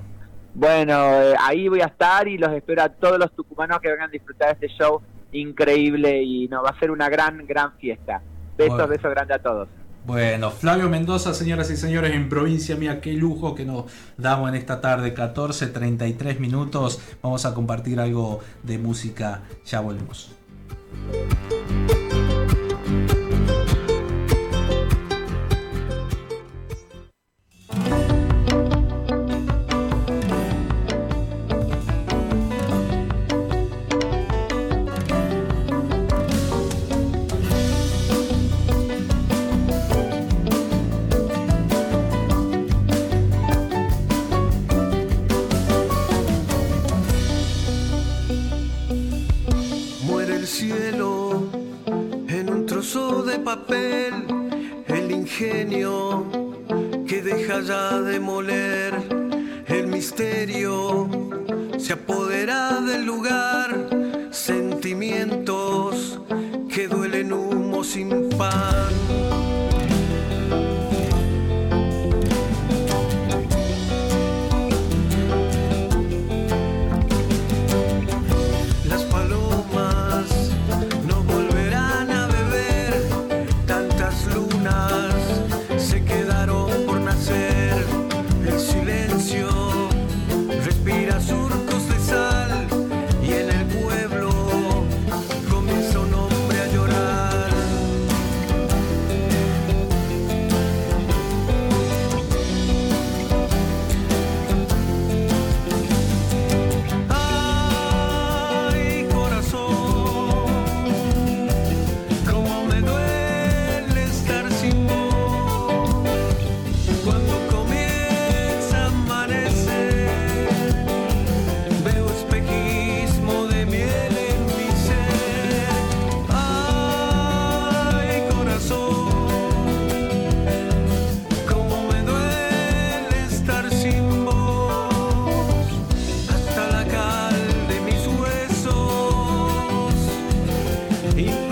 Bueno, eh, ahí voy a estar y los espero a todos los tucumanos que vengan a disfrutar de este show increíble y no va a ser una gran, gran fiesta. Besos, Bueno. besos grandes a todos. Bueno, Flavio Mendoza, señoras y señores, en provincia mía, qué lujo que nos damos en esta tarde, 14.33 minutos. Vamos a compartir algo de música, ya volvemos. Que deja ya de moler, el misterio se apodera del lugar, sentimientos que duelen humo sin pan. He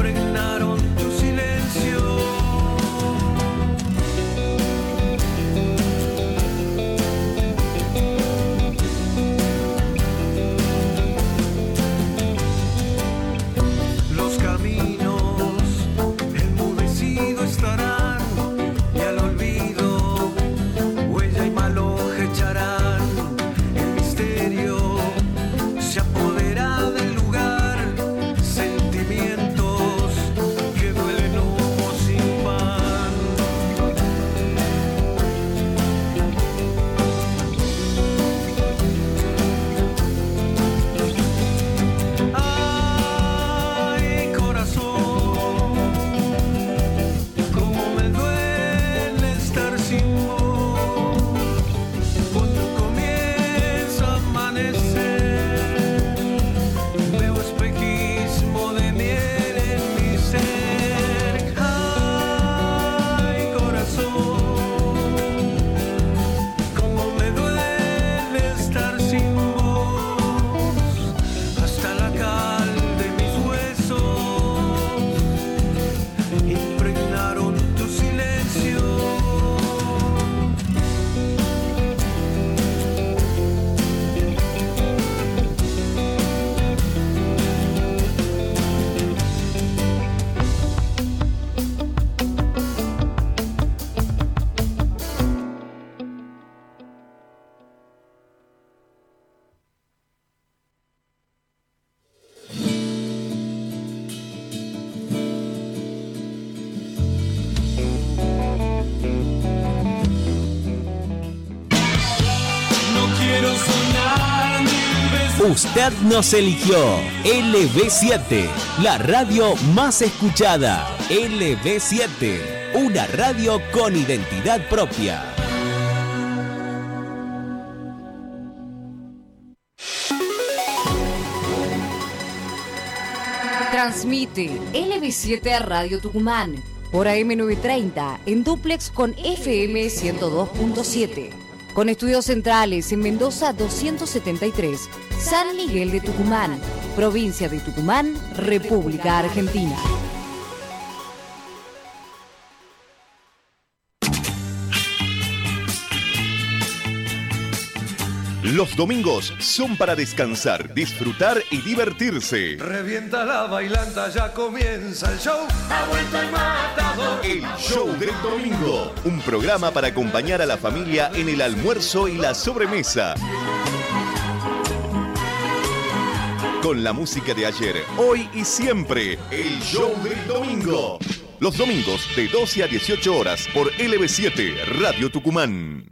Usted nos eligió LB7, la radio más escuchada. LB7, una radio con identidad propia. Transmite LB7 Radio Tucumán por AM930 en duplex con FM 102.7. Con estudios centrales en Mendoza 273, San Miguel de Tucumán, provincia de Tucumán, República Argentina. Los domingos son para descansar, disfrutar y divertirse. Revienta la bailanta, ya comienza el show. Ha vuelto el matador. El Show del Domingo. Un programa para acompañar a la familia en el almuerzo y la sobremesa. Con la música de ayer, hoy y siempre. El Show del Domingo. Los domingos de 12 a 18 horas por LB7 Radio Tucumán.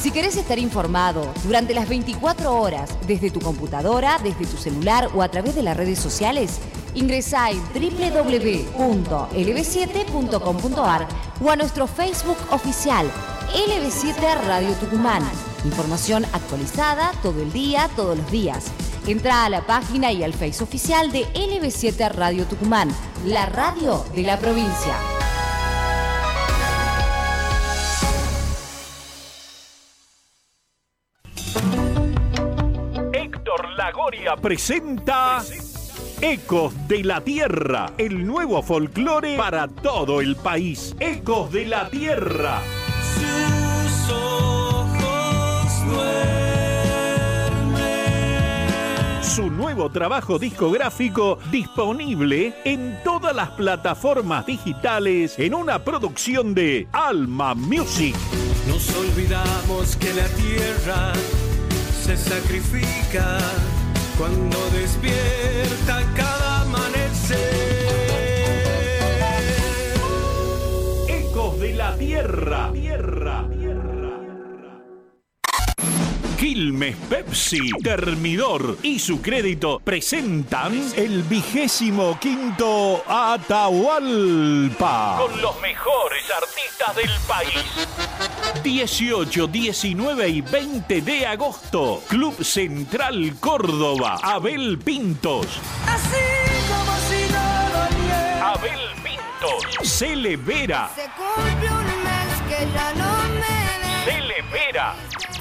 Si querés estar informado durante las 24 horas desde tu computadora, desde tu celular o a través de las redes sociales, ingresa en www.lb7.com.ar o a nuestro Facebook oficial LB7 Radio Tucumán. Información actualizada todo el día, todos los días. Entra a la página y al Face oficial de LB7 Radio Tucumán, la radio de la provincia. Héctor Lagoria presenta Ecos de la Tierra, el nuevo folclore para todo el país. Ecos de la Tierra. Su nuevo trabajo discográfico disponible en todas las plataformas digitales en una producción de Alma Music. Nos olvidamos que la tierra se sacrifica cuando despierta cada amanecer. Ecos de la Tierra. Tierra. Quilmes Pepsi, Termidor y su crédito presentan el vigésimo quinto Atahualpa. Con los mejores artistas del país. 18, 19 y 20 de agosto. Club Central Córdoba. Abel Pintos. Así como si no doliera. Abel Pintos. Cele Vera. Se cumple un mes que ya no me ves.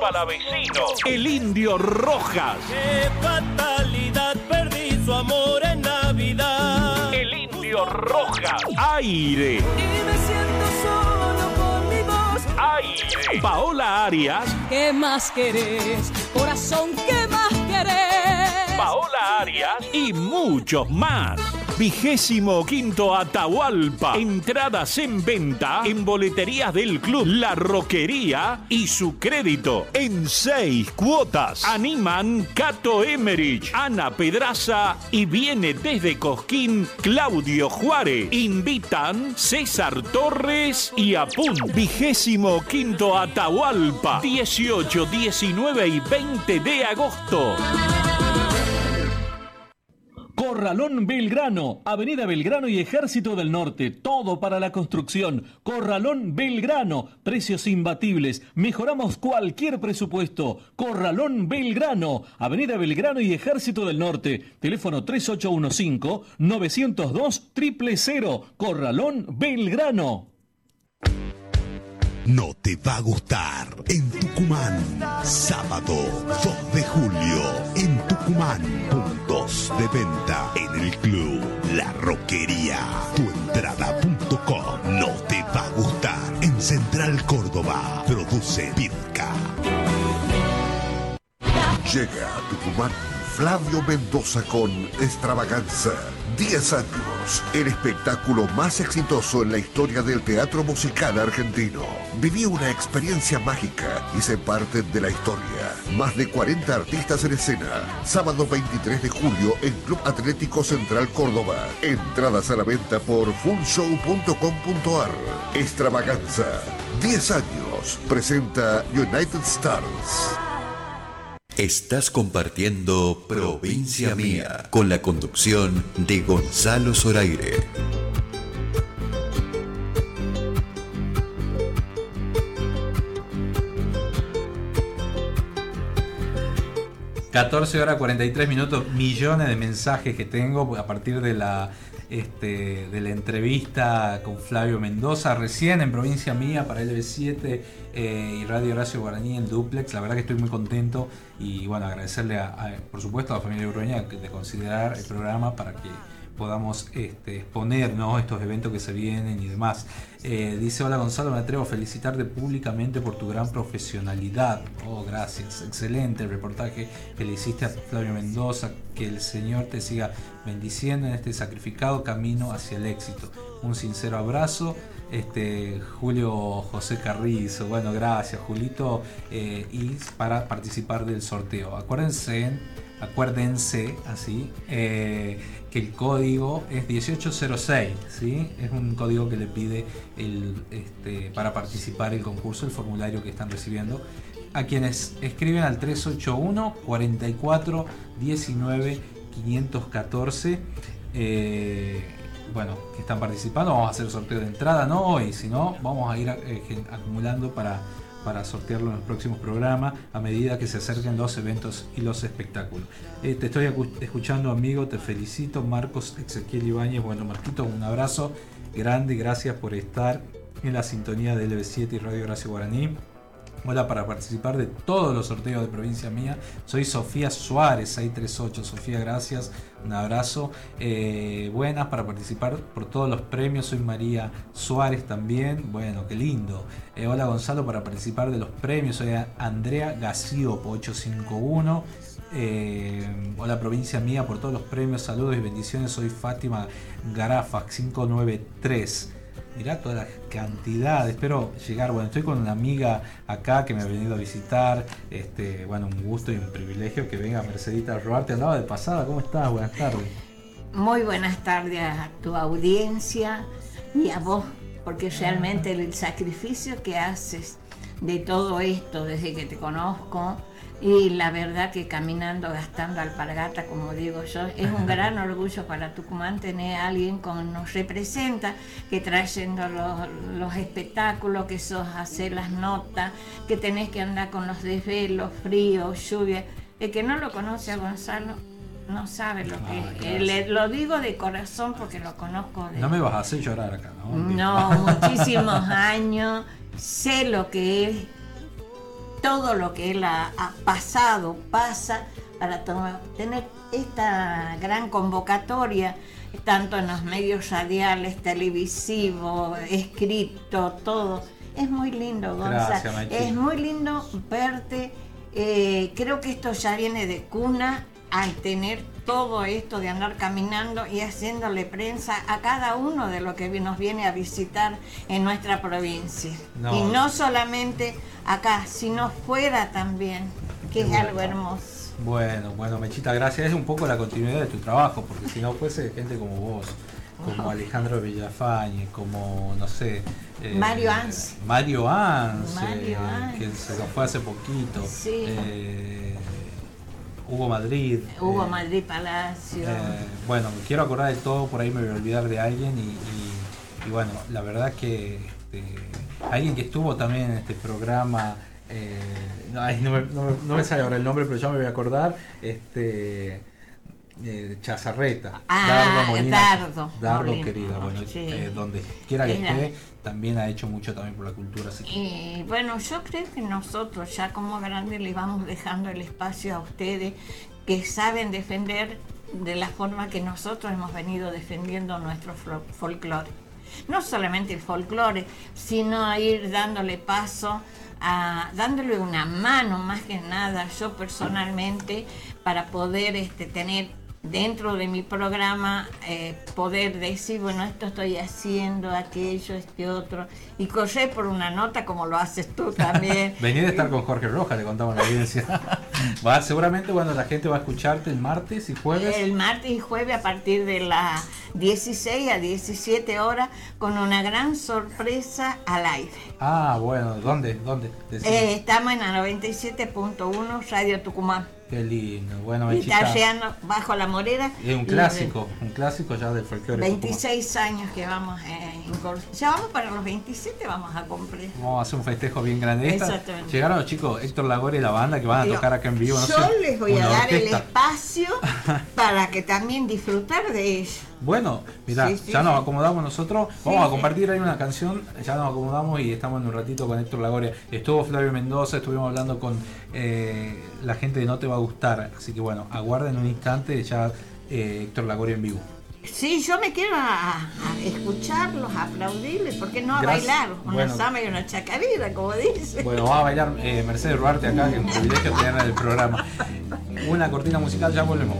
Palavecino. El indio Rojas. Qué fatalidad, perdí su amor en Navidad. El indio Rojas. Aire. Y me siento solo con mi voz. Aire. Paola Arias. ¿Qué más querés? Corazón, ¿qué más querés? Paola Arias y muchos más. Vigésimo quinto Atahualpa. Entradas en venta en boleterías del club La Roquería y su crédito en seis cuotas. Animan Cato Emerich, Ana Pedraza y viene desde Cosquín Claudio Juárez. Invitan César Torres y Apun. Vigésimo quinto Atahualpa. 18, 19 y 20 de agosto. Corralón Belgrano, Avenida Belgrano y Ejército del Norte, todo para la construcción. Corralón Belgrano, precios imbatibles, mejoramos cualquier presupuesto. Corralón Belgrano, Avenida Belgrano y Ejército del Norte, teléfono 3815-902-000, Corralón Belgrano. No te va a gustar. En Tucumán, sábado 2 de julio, en Tucumán, de venta en el club La Roquería. Tuentrada.com. No te va a gustar. En Central Córdoba, produce Pirca. Llega a Tucumán Flavio Mendoza con Extravaganza. 10 años, el espectáculo más exitoso en la historia del teatro musical argentino. Viví una experiencia mágica y sé parte de la historia. Más de 40 artistas en escena. Sábado 23 de julio en Club Atlético Central Córdoba. Entradas a la venta por fullshow.com.ar. Extravaganza. 10 años. Presenta United Stars. Estás compartiendo Provincia Mía con la conducción de Gonzalo Zoraire. ...14 horas 43 minutos... ...millones de mensajes que tengo... ...a partir de la este, de la entrevista con Flavio Mendoza, recién en provincia mía para LB7 eh, y Radio Horacio Guaraní en Duplex. La verdad que estoy muy contento y bueno, agradecerle a, por supuesto a la familia Urueña de considerar el programa para que podamos este, exponer estos eventos que se vienen y demás. Eh, dice, hola Gonzalo, me atrevo a felicitarte públicamente por tu gran profesionalidad. Oh, gracias. Excelente el reportaje que le hiciste a Flavio Mendoza. Que el Señor te siga bendiciendo en este sacrificado camino hacia el éxito. Un sincero abrazo. Este, Julio José Carrizo, bueno, gracias Julito, eh, y para participar del sorteo. Acuérdense, acuérdense así, eh, que el código es 1806, ¿sí? es un código que le pide el, este, para participar el concurso, el formulario que están recibiendo, a quienes escriben al 381 44 19 514. bueno, que están participando, vamos a hacer sorteo de entrada, no y si no, vamos a ir eh, acumulando para para sortearlo en los próximos programas a medida que se acerquen los eventos y los espectáculos. Eh, te estoy escuchando amigo, te felicito Marcos Ezequiel Ibáñez, bueno Marquito, un abrazo grande, gracias por estar en la sintonía de LB7 y Radio Gracia Guaraní. Hola para participar de todos los sorteos de provincia mía. Soy Sofía Suárez, 638. Sofía, gracias. Un abrazo. Eh, buenas para participar por todos los premios. Soy María Suárez también. Bueno, qué lindo. Eh, hola Gonzalo para participar de los premios. Soy Andrea Gasiopo, 851. Eh, hola provincia mía por todos los premios. Saludos y bendiciones. Soy Fátima Garafa, 593. Mirá toda la cantidad, espero llegar, bueno, estoy con una amiga acá que me ha venido a visitar, este, bueno, un gusto y un privilegio que venga Mercedita a robarte, andaba de pasada, ¿cómo estás? Buenas tardes. Muy buenas tardes a tu audiencia y a vos, porque realmente el sacrificio que haces de todo esto desde que te conozco, y la verdad que caminando, gastando alpargata, como digo yo, es un gran orgullo para Tucumán tener a alguien que nos representa, que trayendo los, los espectáculos, que sos hacer las notas, que tenés que andar con los desvelos, frío, lluvia. El que no lo conoce a Gonzalo no sabe lo que es. Eh, le, lo digo de corazón porque lo conozco. De... No me vas a hacer llorar acá, ¿no? No, muchísimos años. Sé lo que es todo lo que él ha, pasado, pasa, para tener esta gran convocatoria, tanto en los medios radiales, televisivos, escrito, todo. Es muy lindo, Gonzalo. Es muy lindo verte. Eh, creo que esto ya viene de cuna al tener todo esto de andar caminando y haciéndole prensa a cada uno de los que nos viene a visitar en nuestra provincia. Y no solamente acá, sino fuera también, que es algo hermoso. Bueno, bueno, Mechita, gracias. Es un poco la continuidad de tu trabajo, porque si no fuese gente como vos, como Alejandro Villafañe, como, no sé... Eh, Mario Ans. Mario Ans, eh, que se nos fue hace poquito. Sí. Eh, Hugo Madrid. Hugo Madrid Palacio. bueno, quiero acordar de todo, por ahí me voy a olvidar de alguien y, bueno, la verdad que este, alguien que estuvo también en este programa, eh, no, me, sale ahora el nombre, pero ya me voy a acordar, este eh, Chazarreta, ah, Dardo, Dardo, querida, bueno, eh, donde quiera que esté, también ha hecho mucho también por la cultura. Y bueno, yo creo que nosotros ya como grandes le vamos dejando el espacio a ustedes que saben defender de la forma que nosotros hemos venido defendiendo nuestro folclore. No solamente el folclore, sino a ir dándole paso, a, dándole una mano más que nada, yo personalmente, para poder este, tener dentro de mi programa eh, poder decir, bueno, esto estoy haciendo, aquello, este otro, y correr por una nota como lo haces tú también. Venir a estar con Jorge Rojas, le contamos la audiencia. va, seguramente bueno, la gente va a escucharte el martes y jueves. El martes y jueves a partir de las 16 a 17 horas con una gran sorpresa al aire. Ah, bueno, ¿dónde? ¿Dónde? Eh, estamos en la 97.1 Radio Tucumán. Qué lindo. Bueno, está bajo la morera. Es un clásico, un clásico ya del folclore. 26 años que vamos eh, Ya vamos para los 27, vamos a cumplir. Vamos a hacer un festejo bien grande. Exactamente. Llegaron los chicos Héctor Lagore y la banda que van a tocar acá en vivo. yo les voy a dar el espacio para que también disfrutar de ellos. Bueno, mira, ya nos acomodamos nosotros. Vamos a compartir ahí una canción. Ya nos acomodamos y estamos en un ratito con Héctor Lagoria. Estuvo Flavio Mendoza, estuvimos hablando con eh, la gente de No Te Va a Gustar. Así que bueno, aguarden un instante ya eh, Héctor Lagoria en vivo. Sí, yo me quiero a, escucharlos, a aplaudirles, porque no a bailar? Una sama y una chacarera, como dice. Bueno, va a bailar eh, Mercedes Ruarte acá, que es un privilegio tenerla en el programa. Una cortina musical, ya volvemos.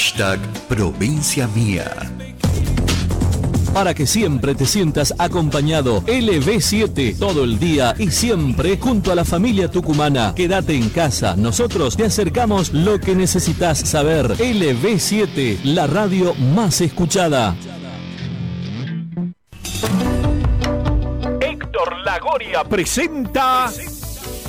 Hashtag Provincia Mía. Para que siempre te sientas acompañado, LB7, todo el día y siempre junto a la familia tucumana. Quédate en casa, nosotros te acercamos lo que necesitas saber. LB7, la radio más escuchada. Héctor Lagoria presenta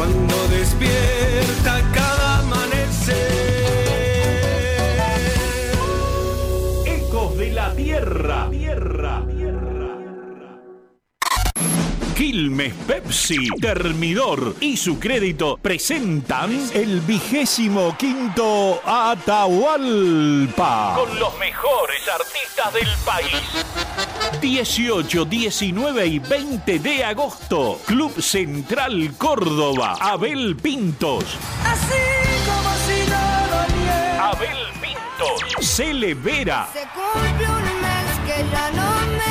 cuando despierta cada amanecer. Ecos de la Tierra. Tierra. Quilmes Pepsi, Termidor y su crédito presentan el vigésimo quinto Atahualpa. Con los mejores artistas del país. 18, 19 y 20 de agosto. Club Central Córdoba. Abel Pintos. Así como si bien. Abel Pintos. Cele Vera. Se cumple un mes que ya no me ves.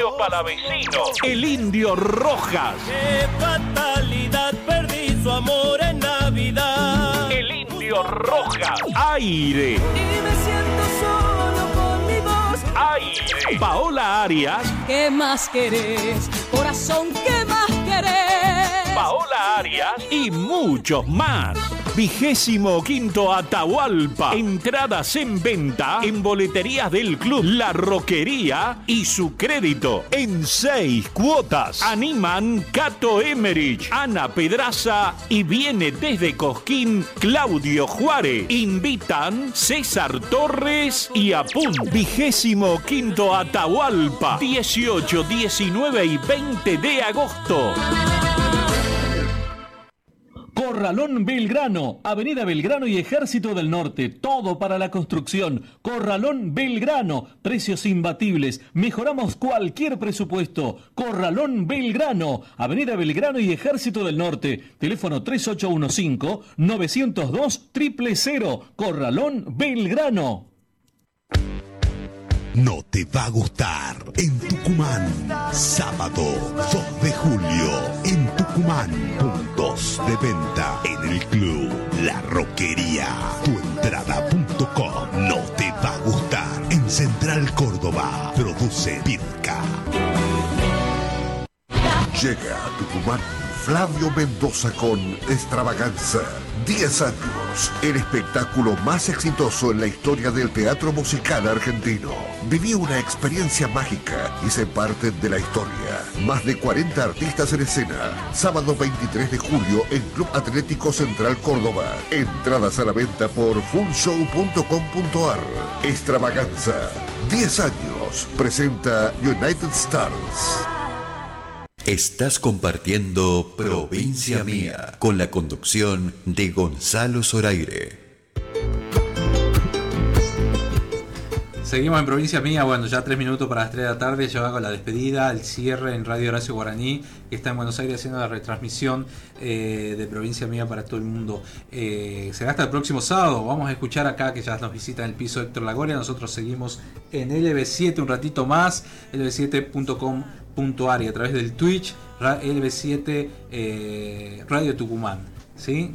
El chaqueño palavecino. El indio Rojas. Qué fatalidad, perdí su amor en Navidad. El indio Rojas. Aire. Y me siento solo con mi voz. Aire. Paola Arias. ¿Qué más querés? Corazón, ¿qué más querés? Paola Arias y muchos más. Vigésimo quinto Atahualpa. Entradas en venta en boleterías del club La Roquería y su crédito en seis cuotas. Animan Cato Emerich, Ana Pedraza y viene desde Cosquín Claudio Juárez. Invitan César Torres y Apun. Vigésimo quinto Atahualpa. 18, 19 y 20 de agosto. Corralón Belgrano, Avenida Belgrano y Ejército del Norte, todo para la construcción. Corralón Belgrano, precios imbatibles, mejoramos cualquier presupuesto. Corralón Belgrano, Avenida Belgrano y Ejército del Norte, teléfono 3815-902-000, Corralón Belgrano. No te va a gustar. En Tucumán, sábado 2 de julio, Tucumán, puntos de venta en el club La Roquería. Tuentrada.com. No te va a gustar. En Central Córdoba, produce Pirca. Llega a Tucumán Flavio Mendoza con Extravaganza. 10 años. El espectáculo más exitoso en la historia del teatro musical argentino. Viví una experiencia mágica y se parte de la historia. Más de 40 artistas en escena. Sábado 23 de julio en Club Atlético Central Córdoba. Entradas a la venta por fullshow.com.ar. Extravaganza. 10 años. Presenta United Stars. Estás compartiendo Provincia Mía con la conducción de Gonzalo Zoraire. Seguimos en Provincia Mía, bueno, ya tres minutos para las 3 de la tarde, yo hago la despedida, el cierre en Radio Horacio Guaraní, que está en Buenos Aires haciendo la retransmisión eh, de Provincia Mía para todo el mundo. Eh, será hasta el próximo sábado, vamos a escuchar acá que ya nos visita en el piso Héctor Lagoria, nosotros seguimos en LB7 un ratito más, lb7.com.ar y a través del Twitch, LB7 eh, Radio Tucumán, ¿sí?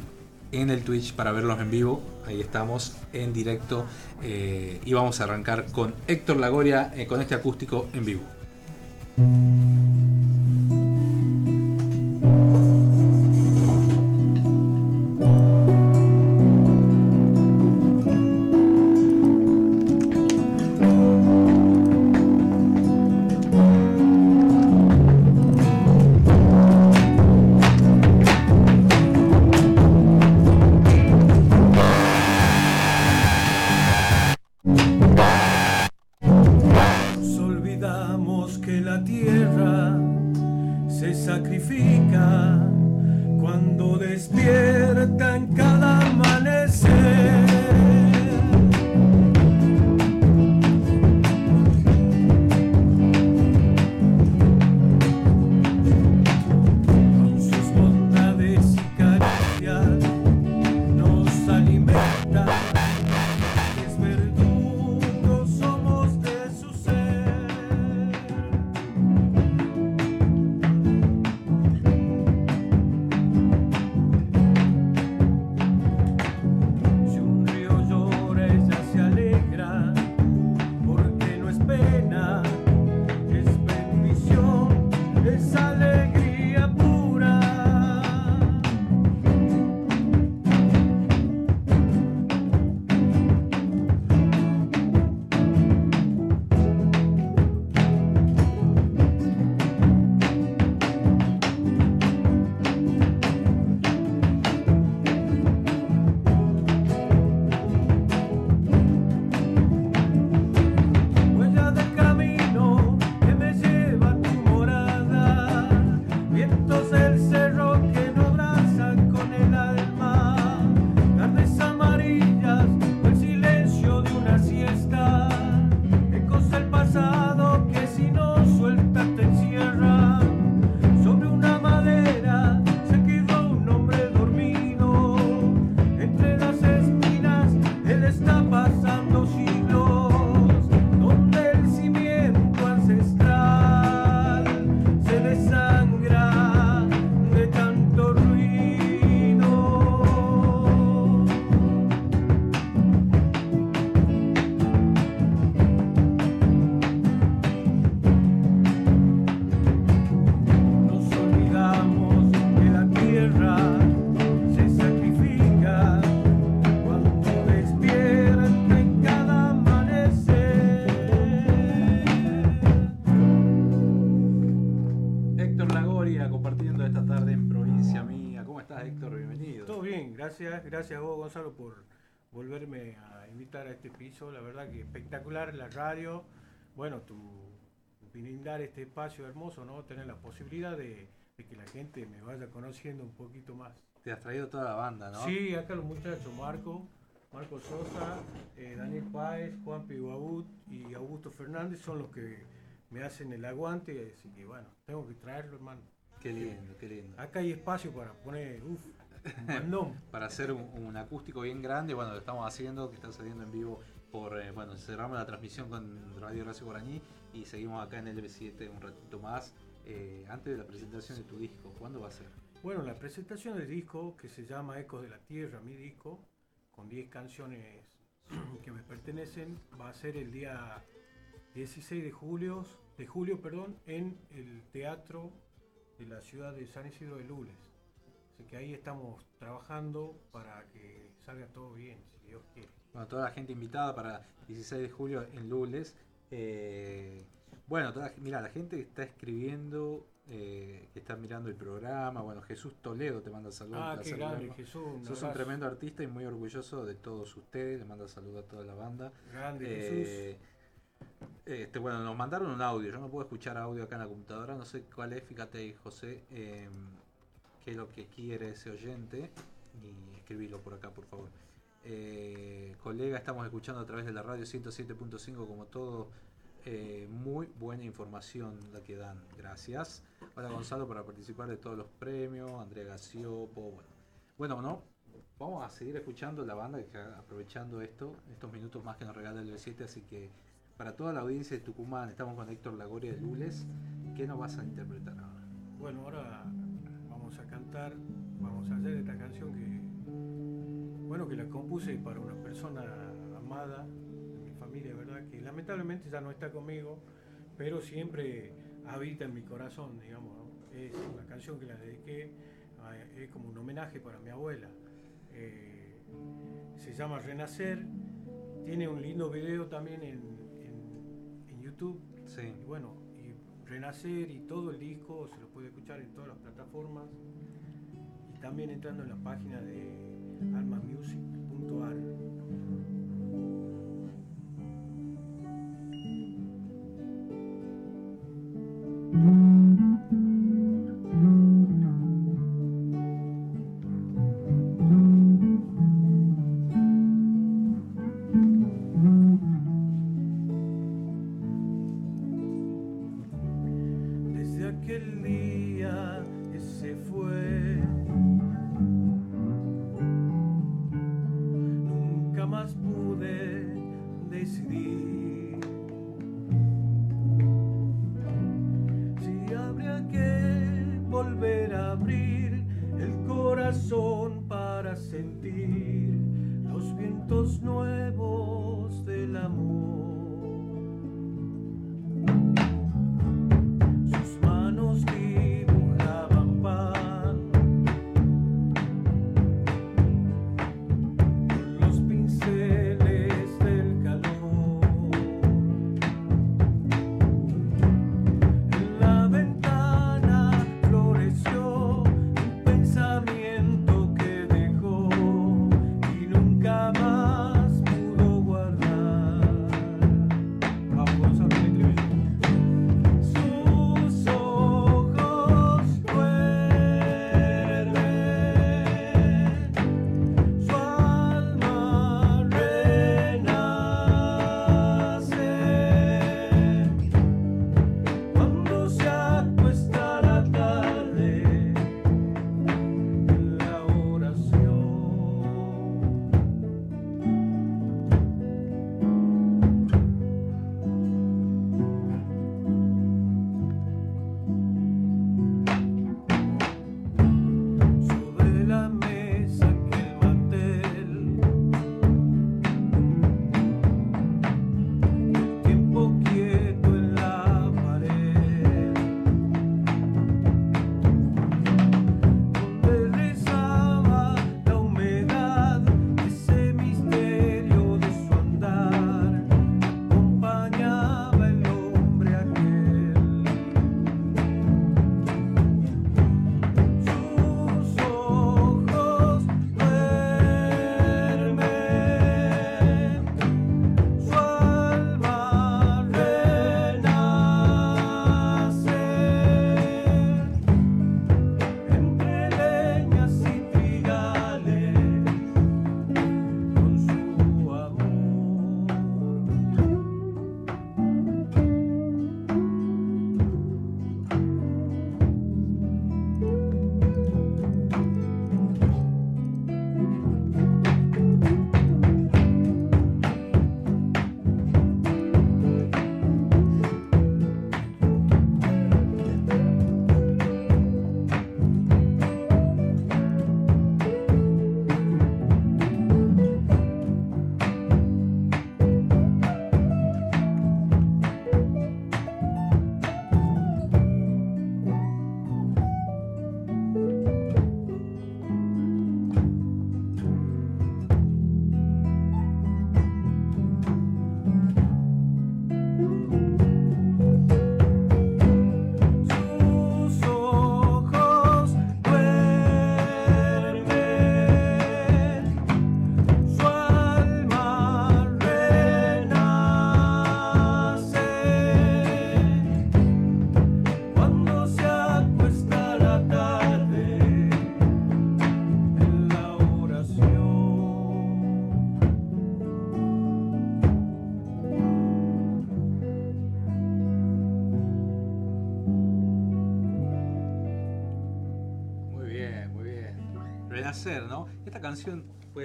En el Twitch para verlos en vivo, ahí estamos en directo eh, y vamos a arrancar con Héctor Lagoria eh, con este acústico en vivo. Gracias, gracias a vos Gonzalo por volverme a invitar a este piso, la verdad que espectacular la radio, bueno, tu brindar este espacio hermoso, ¿no? Tener la posibilidad de, de que la gente me vaya conociendo un poquito más. Te has traído toda la banda, ¿no? Sí, acá los muchachos, Marco, Marco Sosa, eh, Daniel Páez, Juan Piguabut y Augusto Fernández son los que me hacen el aguante, así que bueno, tengo que traerlo, hermano. Qué lindo, qué lindo. Acá hay espacio para poner, uff. Para hacer un, un acústico bien grande, bueno, lo estamos haciendo, que está saliendo en vivo por, eh, bueno, cerramos la transmisión con Radio Horacio Guaraní y seguimos acá en el LB7 un ratito más, eh, antes de la presentación de tu disco. ¿Cuándo va a ser? Bueno, la presentación del disco que se llama Ecos de la Tierra, mi disco, con 10 canciones que me pertenecen, va a ser el día 16 de julio, de julio perdón, en el Teatro de la ciudad de San Isidro de Lules. Así que ahí estamos trabajando para que salga todo bien, si Dios quiere. Bueno, toda la gente invitada para 16 de julio en Lules. Eh, bueno, toda, mira, la gente que está escribiendo, eh, que está mirando el programa, bueno, Jesús Toledo te manda saludos. Ah, qué grande. Jesús, un Sos un tremendo artista y muy orgulloso de todos ustedes. Le manda saludos a toda la banda. Grande, Eh, Este, bueno, nos mandaron un audio. Yo no puedo escuchar audio acá en la computadora. No sé cuál es. Fíjate ahí, José, eh, qué es lo que quiere ese oyente. Y escribilo por acá, por favor. Eh, colega, estamos escuchando a través de la radio 107.5 como todo. eh, muy buena información la que dan. Gracias. Hola Gonzalo para participar de todos los premios. Andrea Gaciopo. Bueno, bueno no. Vamos a seguir escuchando la banda que aprovechando esto, estos minutos más que nos regala el B7, así que para toda la audiencia de Tucumán, estamos con Héctor Lagoria de Lules. ¿Qué nos vas a interpretar ahora? Bueno, ahora cantar, vamos a hacer esta canción que, bueno, que la compuse para una persona amada de mi familia, ¿verdad? Que lamentablemente ya no está conmigo, pero siempre habita en mi corazón, digamos, ¿no? Es una canción que la dediqué, es como un homenaje para mi abuela. Eh, se llama Renacer, tiene un lindo video también en, en- en YouTube. Sí. Y bueno, y Renacer y todo el disco se lo puede escuchar en todas las plataformas también entrando en la página de almamusic.ar.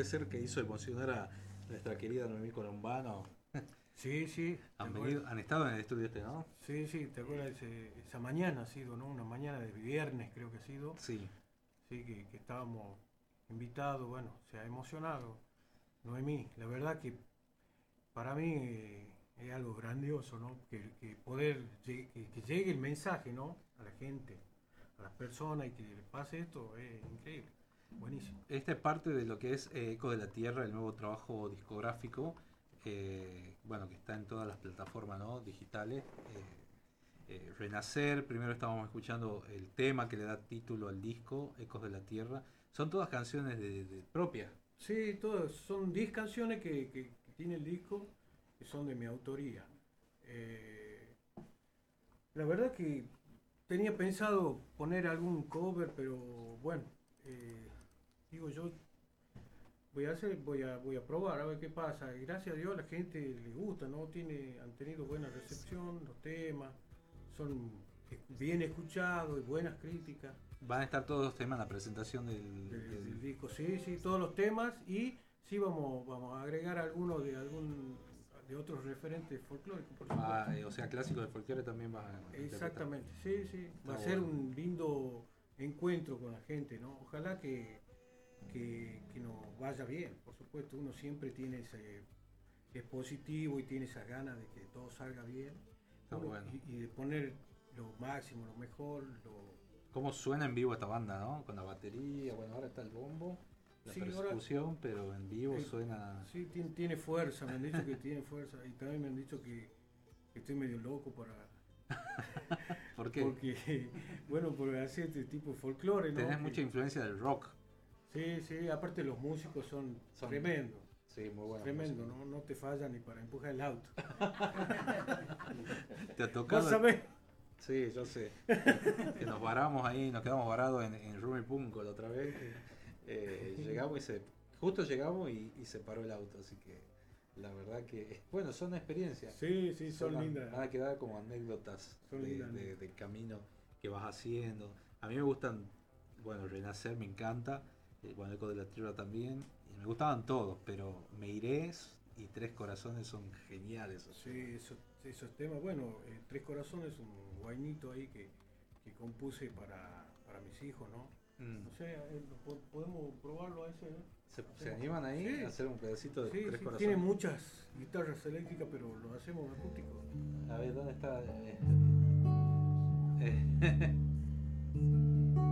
puede ser que hizo emocionar a nuestra querida Noemí Colombano. Sí, sí. Han, ¿te venido- han estado en el estudio este, ¿no? Sí, sí, ¿te acuerdas? ese- esa mañana ha sido, ¿no? Una mañana de viernes creo que ha sido. Sí. Sí, que, que estábamos invitados, bueno, se ha emocionado. Noemí, la verdad que para mí eh, es algo grandioso, ¿no? Que, que poder, que llegue el mensaje, ¿no? A la gente, a las personas y que le pase esto es increíble. Buenísimo. Esta es parte de lo que es eh, Eco de la Tierra, el nuevo trabajo discográfico, eh, bueno, que está en todas las plataformas ¿no? digitales. eh, eh, Renacer, primero estábamos escuchando el tema que le da título al disco, Ecos de la Tierra. Son todas canciones de, de- propias. Sí, todas, son 10 canciones que, que- que tiene el disco que son de mi autoría. Eh, la verdad que tenía pensado poner algún cover, pero bueno, eh, digo yo, voy a hacer, voy a, voy a probar a ver qué pasa. Y gracias a Dios la gente le gusta, ¿no? Tiene, han tenido buena recepción, los temas, son bien escuchados y buenas críticas Van a estar todos los temas en la presentación del, del, del- del disco. Sí, sí, todos los temas y Sí, vamos, vamos a agregar algunos de algún de otros referentes folclóricos, por Ah, supuesto. eh, o sea, clásico de folclore también vas a. Exactamente, sí, sí. Va a ser bueno. un lindo encuentro con la gente, ¿no? Ojalá que, que, que nos vaya bien, por supuesto. Uno siempre tiene ese, es positivo y tiene esa ganas de que todo salga bien. Está Uno- bueno. y, y de poner lo máximo, lo mejor, lo, ¿Cómo suena en vivo esta banda, no? Con la batería, bueno, ahora está el bombo, la Sí, ahora- percusión, pero en vivo Eh, suena... Sí, tiene, tiene fuerza, me han dicho que tiene fuerza. Y también me han dicho que, que estoy medio loco para. ¿Por qué? Porque, bueno, por hacer este tipo de folclore, ¿no? Tenés mucha influencia del rock. Sí, sí, aparte los músicos son, Son- tremendos. Sí, muy buenos Tremendo. ¿no? No te fallan ni para empujar el auto. ¿Te ha tocado? ¿Vos sabés? Sí, yo sé. que nos varamos ahí, nos quedamos varados en, en Rumi Punco la otra vez. Eh, llegamos y se. Justo llegamos y, y se paró el auto, así que la verdad que. Bueno, son experiencias. Sí, sí, son van- lindas. Van a quedar como anécdotas Son de, lindas. de- del camino que vas haciendo. A mí me gustan. Bueno, Renacer me encanta. El Bueno, Eco de la Tierra también. Y me gustaban todos, pero Me Irés y Tres Corazones son geniales. Sí, eso- esos temas. Bueno, eh, Tres Corazones, un guainito ahí que, que compuse para, para mis hijos, ¿no? Mm. No sé, eh, po- podemos probarlo a ese, ¿no? ¿Se, animan ahí Sí. a hacer un pedacito de Sí, Tres sí, Corazones? tiene muchas guitarras eléctricas, pero lo hacemos acústico. A ver, ¿dónde está? este?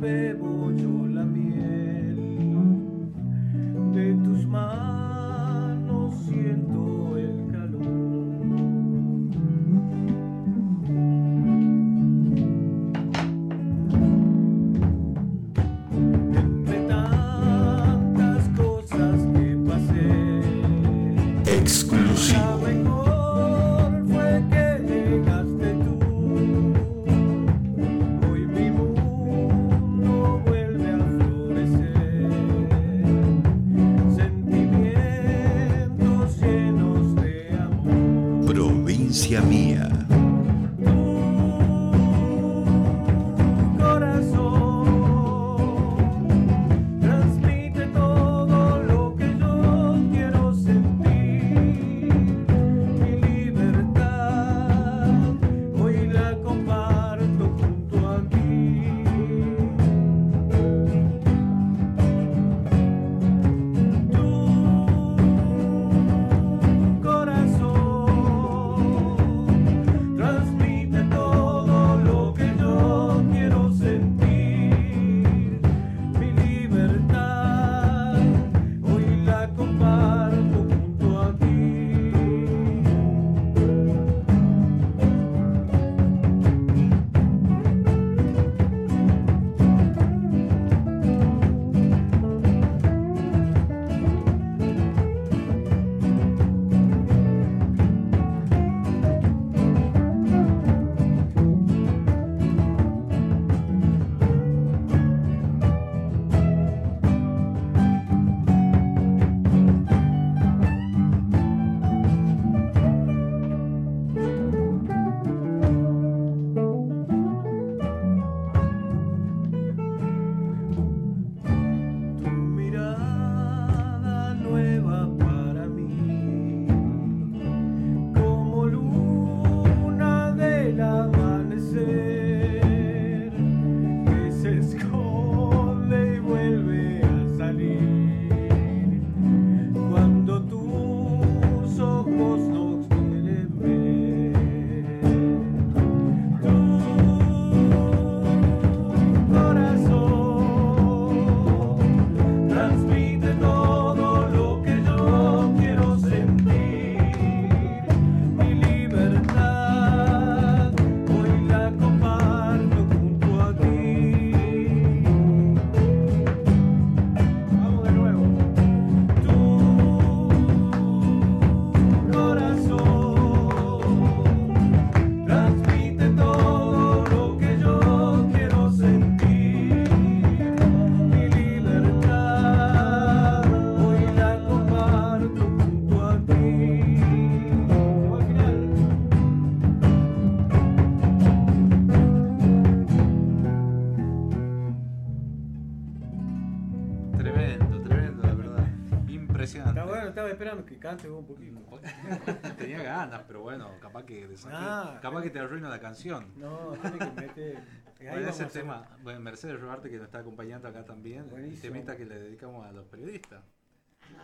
bebo un poquito. Tenía ganas, pero bueno, capaz que, desafío- Ah, capaz que te arruino la canción. No, tiene que meter. Bueno, ese tema, bueno, Mercedes Robarte que nos está acompañando acá también, el Buenísimo. temita que le dedicamos a los periodistas,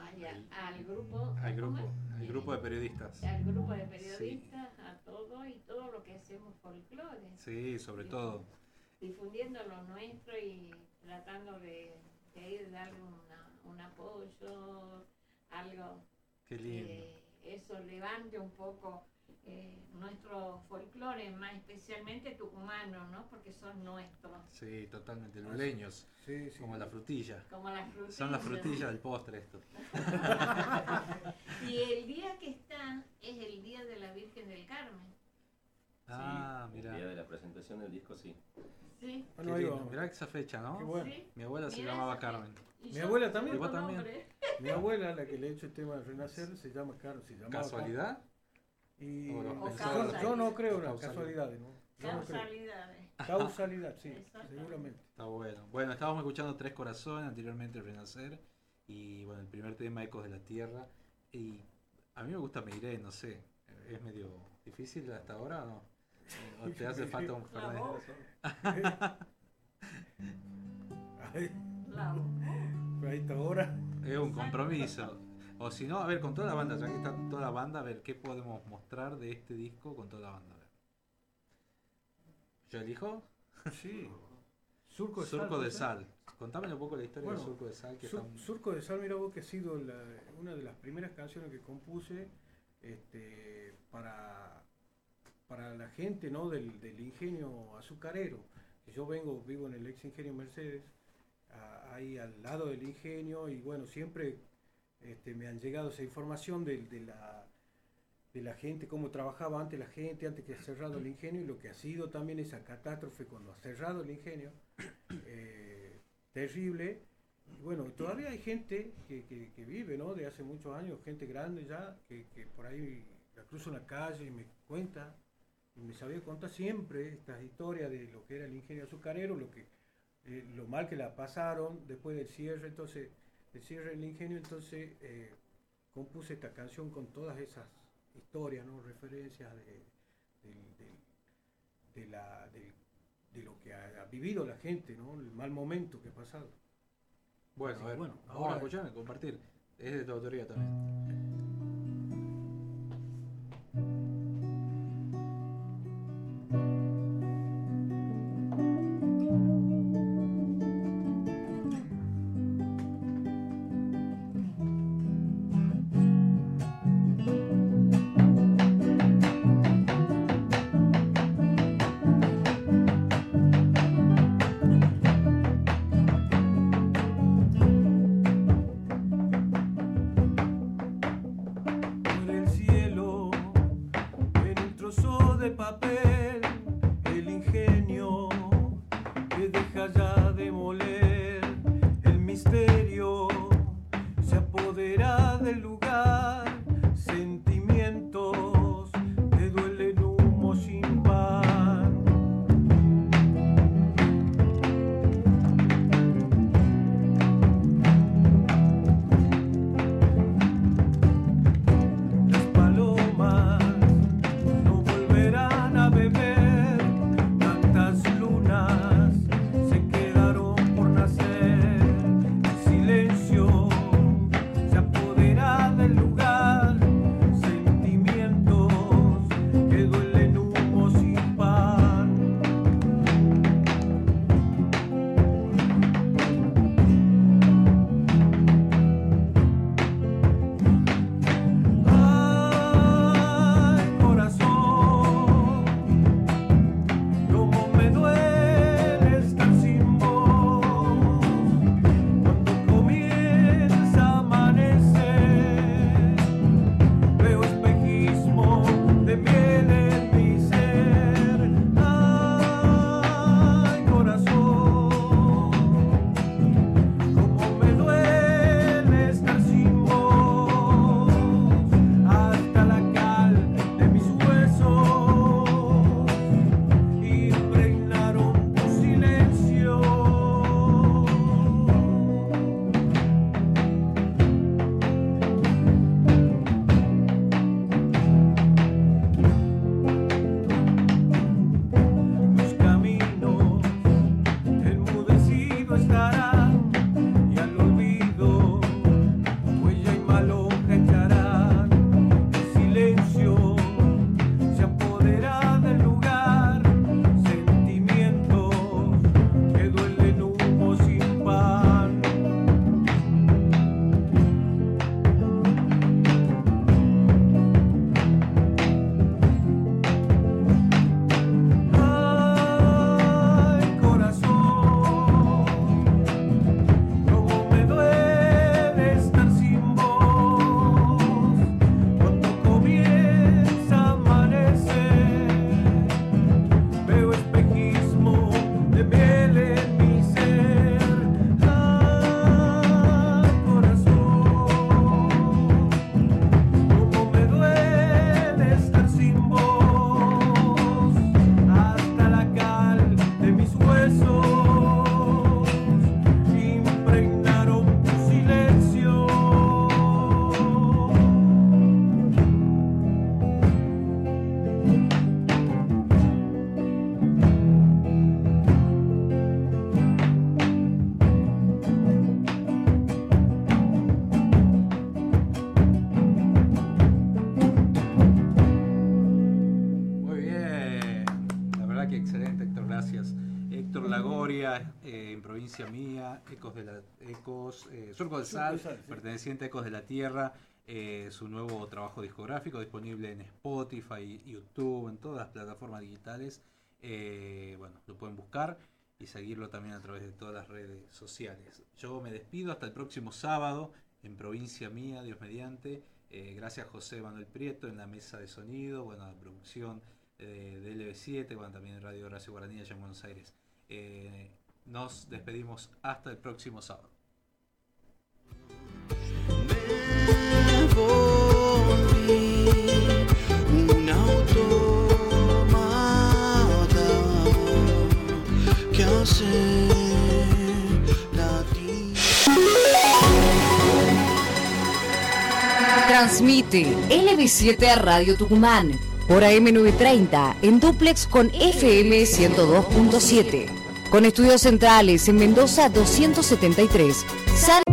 Ay, al, al grupo. al grupo, al grupo de periodistas. Al grupo de periodistas, a todo y todo lo que hacemos folclore. Sí, sobre todo. Difundiendo lo nuestro y tratando de, de ir darle una- un apoyo, algo Qué lindo. que eso levante un poco eh, nuestro folclore, más especialmente tucumano, ¿no? Porque son nuestros. Sí, totalmente, luleños, Sí, sí. como la frutilla. Como las Son las frutillas. frutillas del postre esto. Y el día que está es el día de la Virgen del Carmen. Ah, El mira. día de la presentación del disco, sí. Sí. Bueno, vamos. Mirá esa fecha, ¿no? Qué bueno. Sí. Mi abuela se Mirá llamaba Carmen. y Mi yo abuela también. ¿Y vos también? nombre. Mi abuela, la que le he hecho el tema de Renacer, se llama Carlos. Se llamaba ¿Casualidad? Y O yo- no creo en las casualidades, ¿no? Causalidades. Causalidad, sí, seguramente. Está bueno. Bueno, estábamos escuchando Tres Corazones, anteriormente Renacer, y bueno, el primer tema Ecos de la Tierra. Y a mí me gusta Meiré, no sé, ¿es medio difícil hasta ahora o no? ¿O te hace falta un Fernet? ahí está ahora. Es un compromiso. O si no, a ver, con toda la banda, ya que está toda la banda, a ver, ¿qué podemos mostrar de este disco con toda la banda? A ver. ¿Yo elijo? Sí. Surco de Surco Sal. de. Sal. Contame un poco la historia Bueno, del Surco de Sal. Que Sur- está- Surco de Sal, mira vos que ha sido la- una de las primeras canciones que compuse este, para, para la gente ¿no? del, del ingenio azucarero. Yo vengo, vivo en el ex ingenio Mercedes, a- ahí al lado del ingenio, y bueno, siempre este, me han llegado esa información de, de la, de la gente, cómo trabajaba antes la gente, antes que ha cerrado el ingenio, y lo que ha sido también esa catástrofe cuando ha cerrado el ingenio. eh, terrible. Y bueno, todavía hay gente que, que- que vive, ¿no? De hace muchos años, gente grande ya, que, que por ahí la cruzo en la calle y me cuenta, y me sabía contar siempre estas historias de lo que era el ingenio azucarero, lo que eh, lo mal que la pasaron después del cierre, entonces, el cierre del ingenio, entonces eh, compuse esta canción con todas esas historias, ¿no? Referencias de, de la, del- de lo que ha, ha vivido la gente, ¿no? El mal momento que ha pasado. Bueno, a ver, bueno, ahora- a compartir. Es de tu autoría también. Mía, Ecos de la Ecos, eh, Surco del Sal, perteneciente a Ecos de la Tierra, eh, su nuevo trabajo discográfico disponible en Spotify, YouTube, en todas las plataformas digitales. Eh, bueno, lo pueden buscar y seguirlo también a través de todas las redes sociales. Yo me despido hasta el próximo sábado en Provincia Mía, Dios mediante. gracias José Manuel Prieto en la mesa de sonido, bueno, la producción de LB7, bueno, también Radio Horacio Guaraní allá en Buenos Aires. Eh, nos despedimos hasta el próximo sábado. Transmite LB7 a Radio Tucumán por AM930 en duplex con FM 102.7. Con estudios centrales en Mendoza 273. San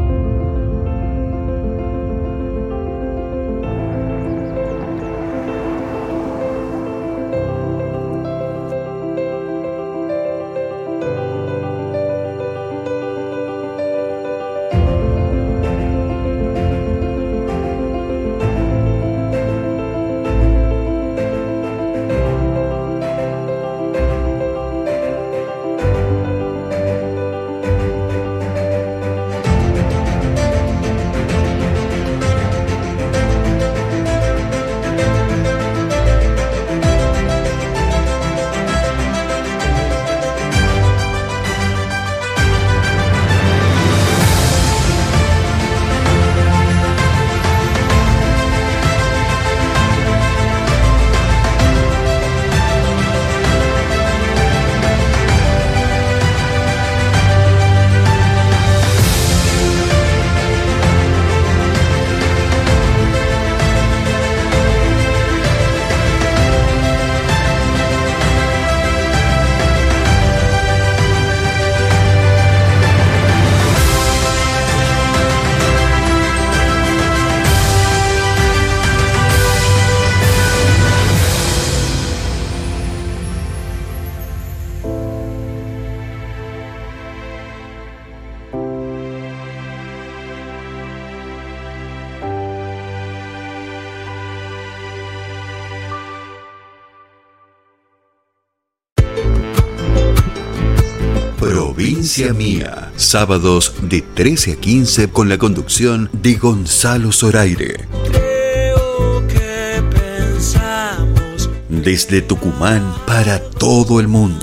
Mía, sábados de 13 a 15 con la conducción de Gonzalo Zoraire. Desde Tucumán para todo el mundo